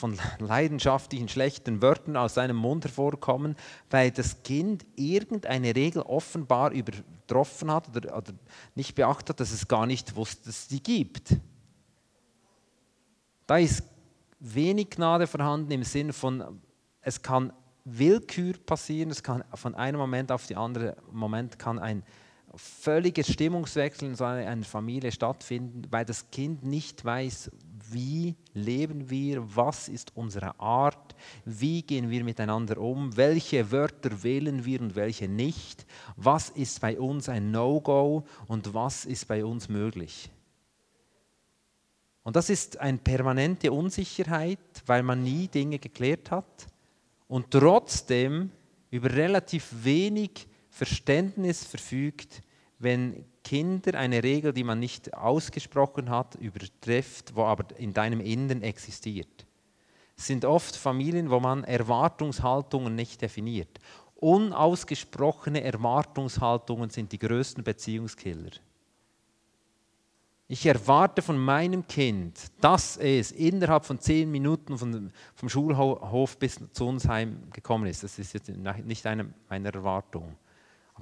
von leidenschaftlichen, schlechten Wörtern aus seinem Mund hervorkommen, weil das Kind irgendeine Regel offenbar übertroffen hat oder, oder nicht beachtet hat, dass es gar nicht wusste, dass es die gibt. Da ist wenig Gnade vorhanden im Sinne von, es kann Willkür passieren, es kann von einem Moment auf den anderen Moment kann ein völliger Stimmungswechsel in so einer Familie stattfinden, weil das Kind nicht weiß, wie leben wir, was ist unsere Art, wie gehen wir miteinander um, welche Wörter wählen wir und welche nicht, was ist bei uns ein No-Go und was ist bei uns möglich. Und das ist eine permanente Unsicherheit, weil man nie Dinge geklärt hat und trotzdem über relativ wenig Verständnis verfügt, wenn Kinder eine Regel, die man nicht ausgesprochen hat, übertrifft, wo aber in deinem Inneren existiert. Es sind oft Familien, wo man Erwartungshaltungen nicht definiert. Unausgesprochene Erwartungshaltungen sind die größten Beziehungskiller. Ich erwarte von meinem Kind, dass es innerhalb von zehn Minuten vom, Schulhof bis zu uns heimgekommen ist. Das ist jetzt nicht eine, eine Erwartung.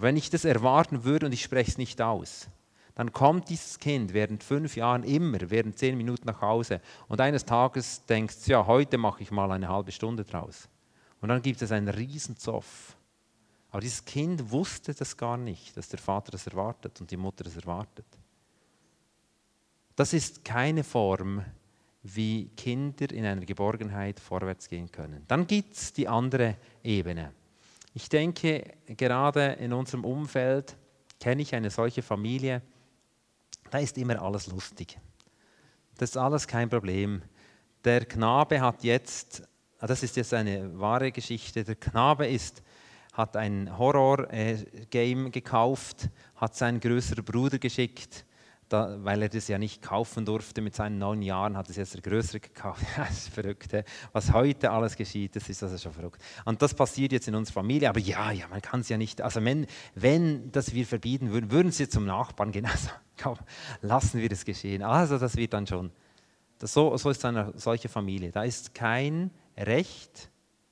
Wenn ich das erwarten würde und ich spreche es nicht aus, dann kommt dieses Kind während fünf Jahren immer, während zehn Minuten nach Hause und eines Tages denkt, ja, heute mache ich mal eine halbe Stunde draus. Und dann gibt es einen Riesenzoff. Aber dieses Kind wusste das gar nicht, dass der Vater das erwartet und die Mutter das erwartet. Das ist keine Form, wie Kinder in einer Geborgenheit vorwärts gehen können. Dann gibt es die andere Ebene. Ich denke, gerade in unserem Umfeld kenne ich eine solche Familie, da ist immer alles lustig. Das ist alles kein Problem. Der Knabe hat jetzt, ah, das ist jetzt eine wahre Geschichte, der Knabe ist, hat ein Horror-Game gekauft, hat seinen größeren Bruder geschickt da, weil er das ja nicht kaufen durfte mit seinen neun Jahren, hat es jetzt der Größere gekauft. das ist verrückt. Was heute alles geschieht, das ist also schon verrückt. Und das passiert jetzt in unserer Familie, aber ja, ja, man kann es ja nicht, also wenn, wenn das wir verbieten würden, würden sie zum Nachbarn gehen. Also komm, lassen wir das geschehen. Also das wird dann schon, das, so, so ist eine solche Familie. Da ist kein Recht,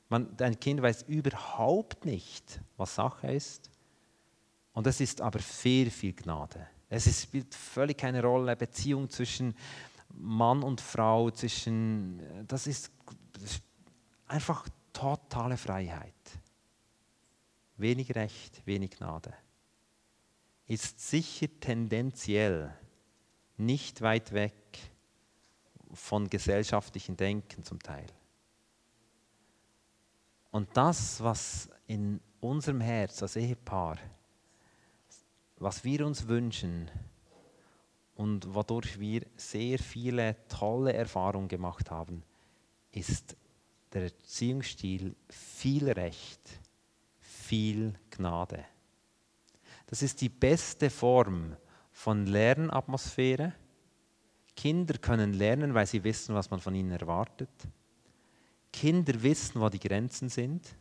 man, ein Kind weiß überhaupt nicht, was Sache ist. Und es ist aber viel, viel Gnade. Es spielt völlig keine Rolle, Beziehung zwischen Mann und Frau, zwischen, das ist, das ist einfach totale Freiheit. Wenig Recht, wenig Gnade. Ist sicher tendenziell nicht weit weg von gesellschaftlichen Denken zum Teil. Und das, was in unserem Herz als Ehepaar was wir uns wünschen und wodurch wir sehr viele tolle Erfahrungen gemacht haben, ist der Erziehungsstil viel Recht, viel Gnade. Das ist die beste Form von Lernatmosphäre. Kinder können lernen, weil sie wissen, was man von ihnen erwartet. Kinder wissen, wo die Grenzen sind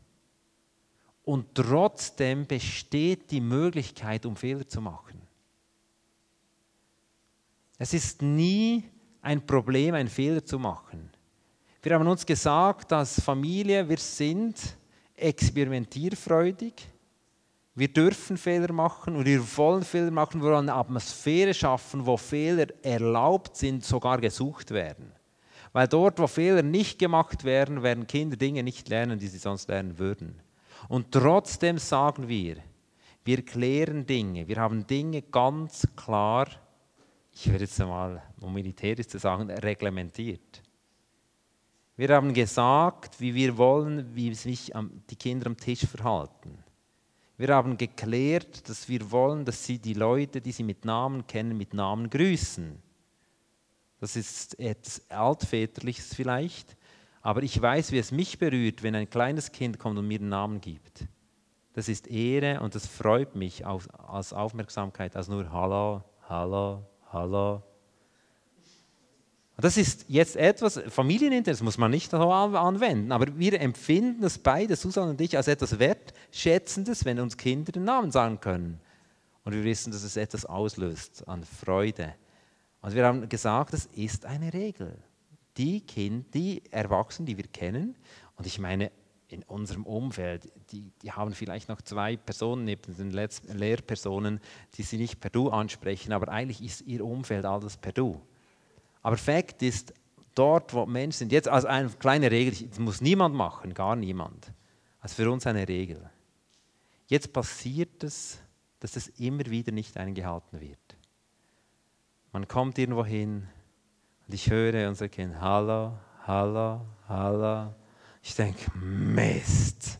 und trotzdem besteht die Möglichkeit, um Fehler zu machen. Es ist nie ein Problem, einen Fehler zu machen. Wir haben uns gesagt, als Familie, wir sind experimentierfreudig. Wir dürfen Fehler machen und wir wollen Fehler machen, wir wollen eine Atmosphäre schaffen, wo Fehler erlaubt sind, sogar gesucht werden. Weil dort, wo Fehler nicht gemacht werden, werden Kinder Dinge nicht lernen, die sie sonst lernen würden. Und trotzdem sagen wir, wir klären Dinge, wir haben Dinge ganz klar, ich würde jetzt mal, um militärisch zu sagen, reglementiert. Wir haben gesagt, wie wir wollen, wie sich die Kinder am Tisch verhalten. Wir haben geklärt, dass wir wollen, dass sie die Leute, die sie mit Namen kennen, mit Namen grüßen. Das ist etwas Altväterliches vielleicht, aber ich weiß, wie es mich berührt, wenn ein kleines Kind kommt und mir einen Namen gibt. Das ist Ehre und das freut mich als Aufmerksamkeit, als nur Hallo, Hallo, Hallo, das ist jetzt etwas, familienintern, das muss man nicht anwenden, aber wir empfinden das beide, Susanne und ich, als etwas Wertschätzendes, wenn uns Kinder den Namen sagen können. Und wir wissen, dass es etwas auslöst an Freude. Und wir haben gesagt, das ist eine Regel. Die Kinder, die Erwachsenen, die wir kennen, und ich meine, in unserem Umfeld, die, die haben vielleicht noch zwei Personen neben den Lehrpersonen, die sie nicht per Du ansprechen, aber eigentlich ist ihr Umfeld alles per Du. Aber Fakt ist, dort, wo Menschen sind, jetzt als eine kleine Regel, das muss niemand machen, gar niemand. Also für uns eine Regel. Jetzt passiert es, dass es immer wieder nicht eingehalten wird. Man kommt irgendwo hin und ich höre unser Kind, hallo, hallo, hallo. Ich denke, Mist.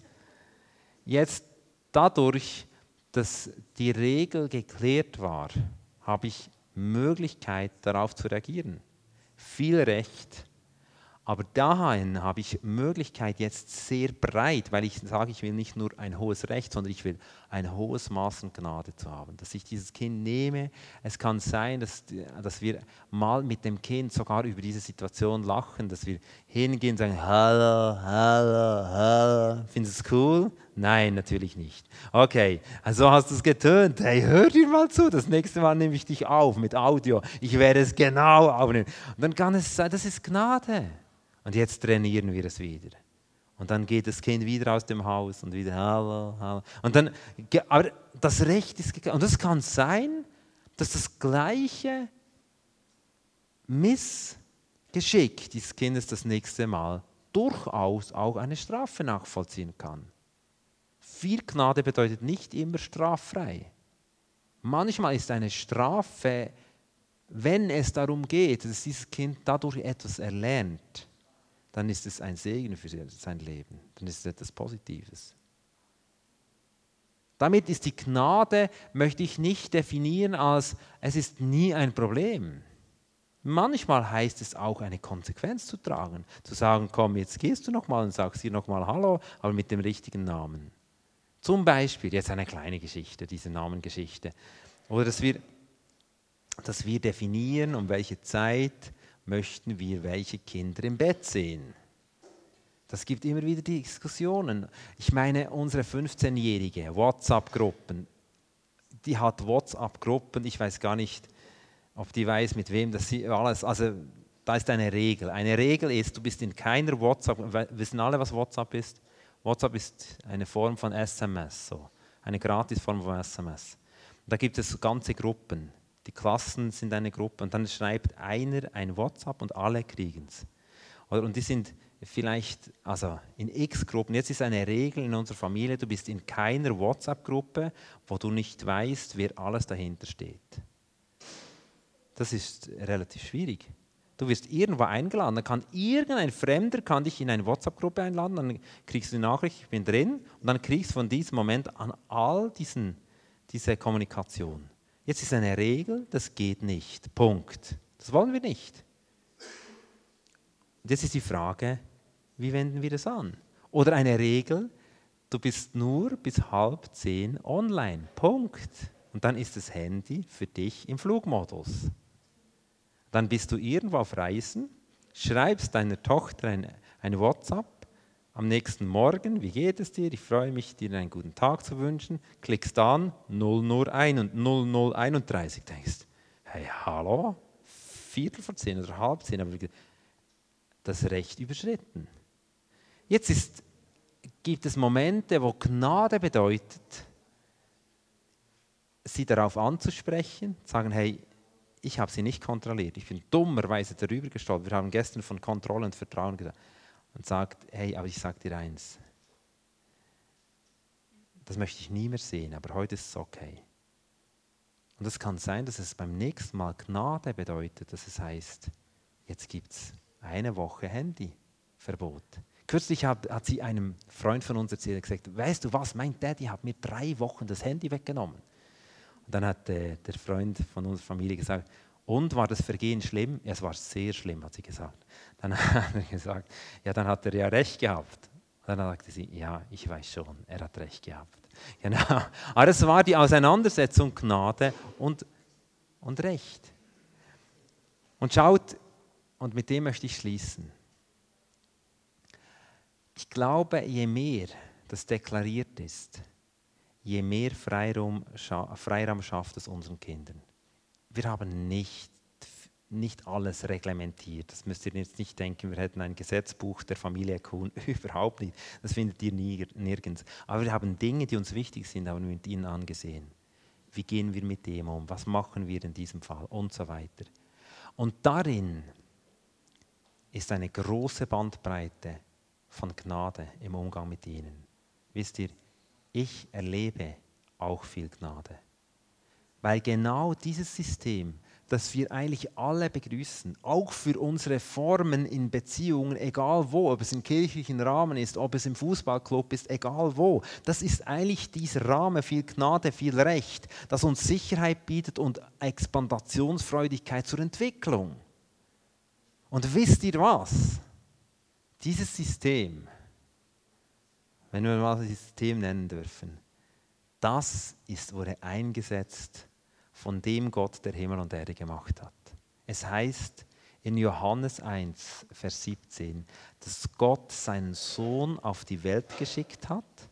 Jetzt dadurch, dass die Regel geklärt war, habe ich Möglichkeit darauf zu reagieren viel Recht. Aber dahin habe ich Möglichkeit jetzt sehr breit, weil ich sage, ich will nicht nur ein hohes Recht, sondern ich will ein hohes Maß an Gnade zu haben, dass ich dieses Kind nehme. Es kann sein, dass, dass wir mal mit dem Kind sogar über diese Situation lachen, dass wir hingehen und sagen, hallo, hallo, hallo. Findest du es cool? Nein, natürlich nicht. Okay, also hast du es getönt. Hey, hör dir mal zu. Das nächste Mal nehme ich dich auf mit Audio. Ich werde es genau aufnehmen. Und dann kann es sein, das ist Gnade. Und jetzt trainieren wir es wieder. Und dann geht das Kind wieder aus dem Haus und wieder hallo, hallo. Und dann, aber das Recht ist gegeben. Und es kann sein, dass das gleiche Missgeschick dieses Kindes das nächste Mal durchaus auch eine Strafe nachvollziehen kann. Viel Gnade bedeutet nicht immer straffrei. Manchmal ist eine Strafe, wenn es darum geht, dass dieses Kind dadurch etwas erlernt, dann ist es ein Segen für sein Leben. Dann ist es etwas Positives. Damit ist die Gnade, möchte ich nicht definieren als, es ist nie ein Problem. Manchmal heißt es auch, eine Konsequenz zu tragen. Zu sagen, komm, jetzt gehst du nochmal und sagst hier nochmal Hallo, aber mit dem richtigen Namen. Zum Beispiel, jetzt eine kleine Geschichte, diese Namengeschichte. Oder dass wir, dass wir definieren, um welche Zeit möchten wir welche Kinder im Bett sehen. Das gibt immer wieder Diskussionen. Ich meine, unsere 15-jährige WhatsApp-Gruppen, die hat WhatsApp-Gruppen, ich weiß gar nicht, ob die weiß, mit wem das sie alles, also da ist eine Regel. Eine Regel ist, du bist in keiner WhatsApp, wissen alle, was WhatsApp ist. WhatsApp ist eine Form von SMS, so. eine Gratisform von SMS. Da gibt es ganze Gruppen. Die Klassen sind eine Gruppe und dann schreibt einer ein WhatsApp und alle kriegen es. Und die sind vielleicht, also in X-Gruppen, jetzt ist eine Regel in unserer Familie, du bist in keiner WhatsApp-Gruppe, wo du nicht weißt, wer alles dahinter steht. Das ist relativ schwierig. Du wirst irgendwo eingeladen, dann kann irgendein Fremder kann dich in eine WhatsApp-Gruppe einladen, dann kriegst du die Nachricht, ich bin drin, und dann kriegst du von diesem Moment an all diesen, diese Kommunikation. Jetzt ist eine Regel, das geht nicht. Punkt. Das wollen wir nicht. Und jetzt ist die Frage, wie wenden wir das an? Oder eine Regel, du bist nur bis halb zehn online. Punkt. Und dann ist das Handy für dich im Flugmodus. Dann bist du irgendwo auf Reisen, schreibst deiner Tochter ein, ein WhatsApp, am nächsten Morgen, wie geht es dir? Ich freue mich, dir einen guten Tag zu wünschen. Klickst an 001 und 0031. Denkst, hey, hallo, Viertel vor zehn oder halb zehn, aber das Recht überschritten. Jetzt ist, gibt es Momente, wo Gnade bedeutet, sie darauf anzusprechen, sagen, hey, ich habe sie nicht kontrolliert, ich bin dummerweise darüber gestolpert. Wir haben gestern von Kontrolle und Vertrauen gesagt. Und sagt, hey, aber ich sage dir eins, das möchte ich nie mehr sehen, aber heute ist es okay. Und es kann sein, dass es beim nächsten Mal Gnade bedeutet, dass es heißt, jetzt gibt es eine Woche Handyverbot. Kürzlich hat, hat sie einem Freund von uns erzählt, gesagt, weißt du was, mein Daddy hat mir drei Wochen das Handy weggenommen. Und dann hat äh, der Freund von unserer Familie gesagt, und war das Vergehen schlimm? Es war sehr schlimm, hat sie gesagt. Dann hat er gesagt, ja, dann hat er ja recht gehabt. Dann sagte sie, ja, ich weiß schon, er hat recht gehabt. Genau. Aber es war die Auseinandersetzung Gnade und, und Recht. Und schaut, und mit dem möchte ich schließen. Ich glaube, je mehr das deklariert ist, je mehr Freiraum, Freiraum schafft es unseren Kindern. Wir haben nicht, nicht alles reglementiert. Das müsst ihr jetzt nicht denken, wir hätten ein Gesetzbuch der Familie Kuhn. Überhaupt nicht. Das findet ihr nirgends. Aber wir haben Dinge, die uns wichtig sind, haben wir mit ihnen angesehen. Wie gehen wir mit dem um? Was machen wir in diesem Fall? Und so weiter. Und darin ist eine große Bandbreite von Gnade im Umgang mit ihnen. Wisst ihr, ich erlebe auch viel Gnade. Weil genau dieses System, das wir eigentlich alle begrüßen, auch für unsere Formen in Beziehungen, egal wo, ob es im kirchlichen Rahmen ist, ob es im Fußballclub ist, egal wo, das ist eigentlich dieser Rahmen, viel Gnade, viel Recht, das uns Sicherheit bietet und Expandationsfreudigkeit zur Entwicklung. Und wisst ihr was? Dieses System, wenn wir mal das System nennen dürfen, das ist, wurde eingesetzt von dem Gott, der Himmel und Erde gemacht hat. Es heißt in Johannes 1, Vers 17, dass Gott seinen Sohn auf die Welt geschickt hat,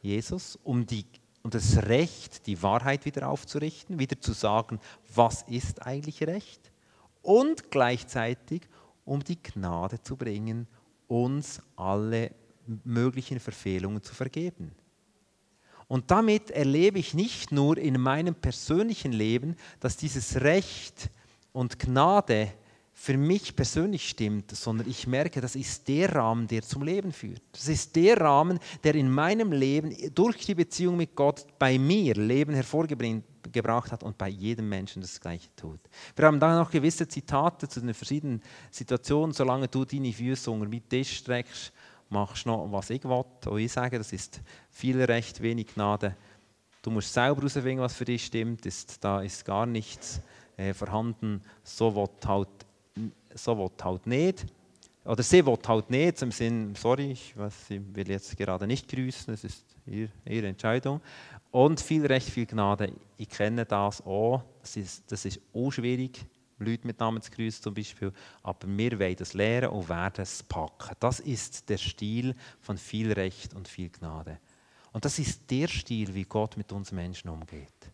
Jesus, um, die, um das Recht, die Wahrheit wieder aufzurichten, wieder zu sagen, was ist eigentlich Recht, und gleichzeitig um die Gnade zu bringen uns alle möglichen Verfehlungen zu vergeben. Und damit erlebe ich nicht nur in meinem persönlichen Leben, dass dieses Recht und Gnade für mich persönlich stimmt, sondern ich merke, das ist der Rahmen, der zum Leben führt. Das ist der Rahmen, der in meinem Leben durch die Beziehung mit Gott bei mir Leben hervorgebracht hat und bei jedem Menschen das Gleiche tut. Wir haben da noch gewisse Zitate zu den verschiedenen Situationen. Solange du deine Füße unter meinen Tisch streckst, machst noch, was ich will. Und ich sage, das ist viel Recht, wenig Gnade. Du musst selber herausfinden, was für dich stimmt. Ist, da ist gar nichts äh, vorhanden. So will halt so halt nicht. Oder sie will halt nicht, im Sinn, sorry, ich, will jetzt gerade nicht grüßen, das ist ihr, ihre Entscheidung. Und viel Recht, viel Gnade. Ich kenne das auch, das ist, das ist auch schwierig, Leute mit Namen zu grüßen zum Beispiel, aber wir wollen das lernen und werden es packen. Das ist der Stil von viel Recht und viel Gnade. Und das ist der Stil, wie Gott mit uns Menschen umgeht.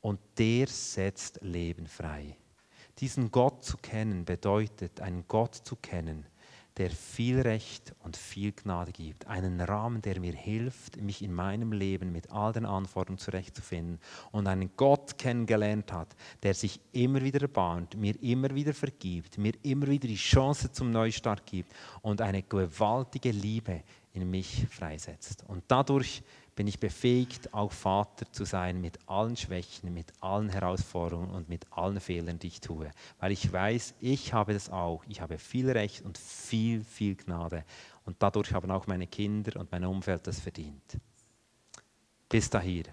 Und der setzt Leben frei. Diesen Gott zu kennen bedeutet, einen Gott zu kennen, der viel Recht und viel Gnade gibt. Einen Rahmen, der mir hilft, mich in meinem Leben mit all den Anforderungen zurechtzufinden. Und einen Gott kennengelernt hat, der sich immer wieder erbarmt, mir immer wieder vergibt, mir immer wieder die Chance zum Neustart gibt und eine gewaltige Liebe in mich freisetzt. Und dadurch bin ich befähigt, auch Vater zu sein mit allen Schwächen, mit allen Herausforderungen und mit allen Fehlern, die ich tue. Weil ich weiß, ich habe das auch. Ich habe viel Recht und viel, viel Gnade. Und dadurch haben auch meine Kinder und mein Umfeld das verdient. Bis dahin.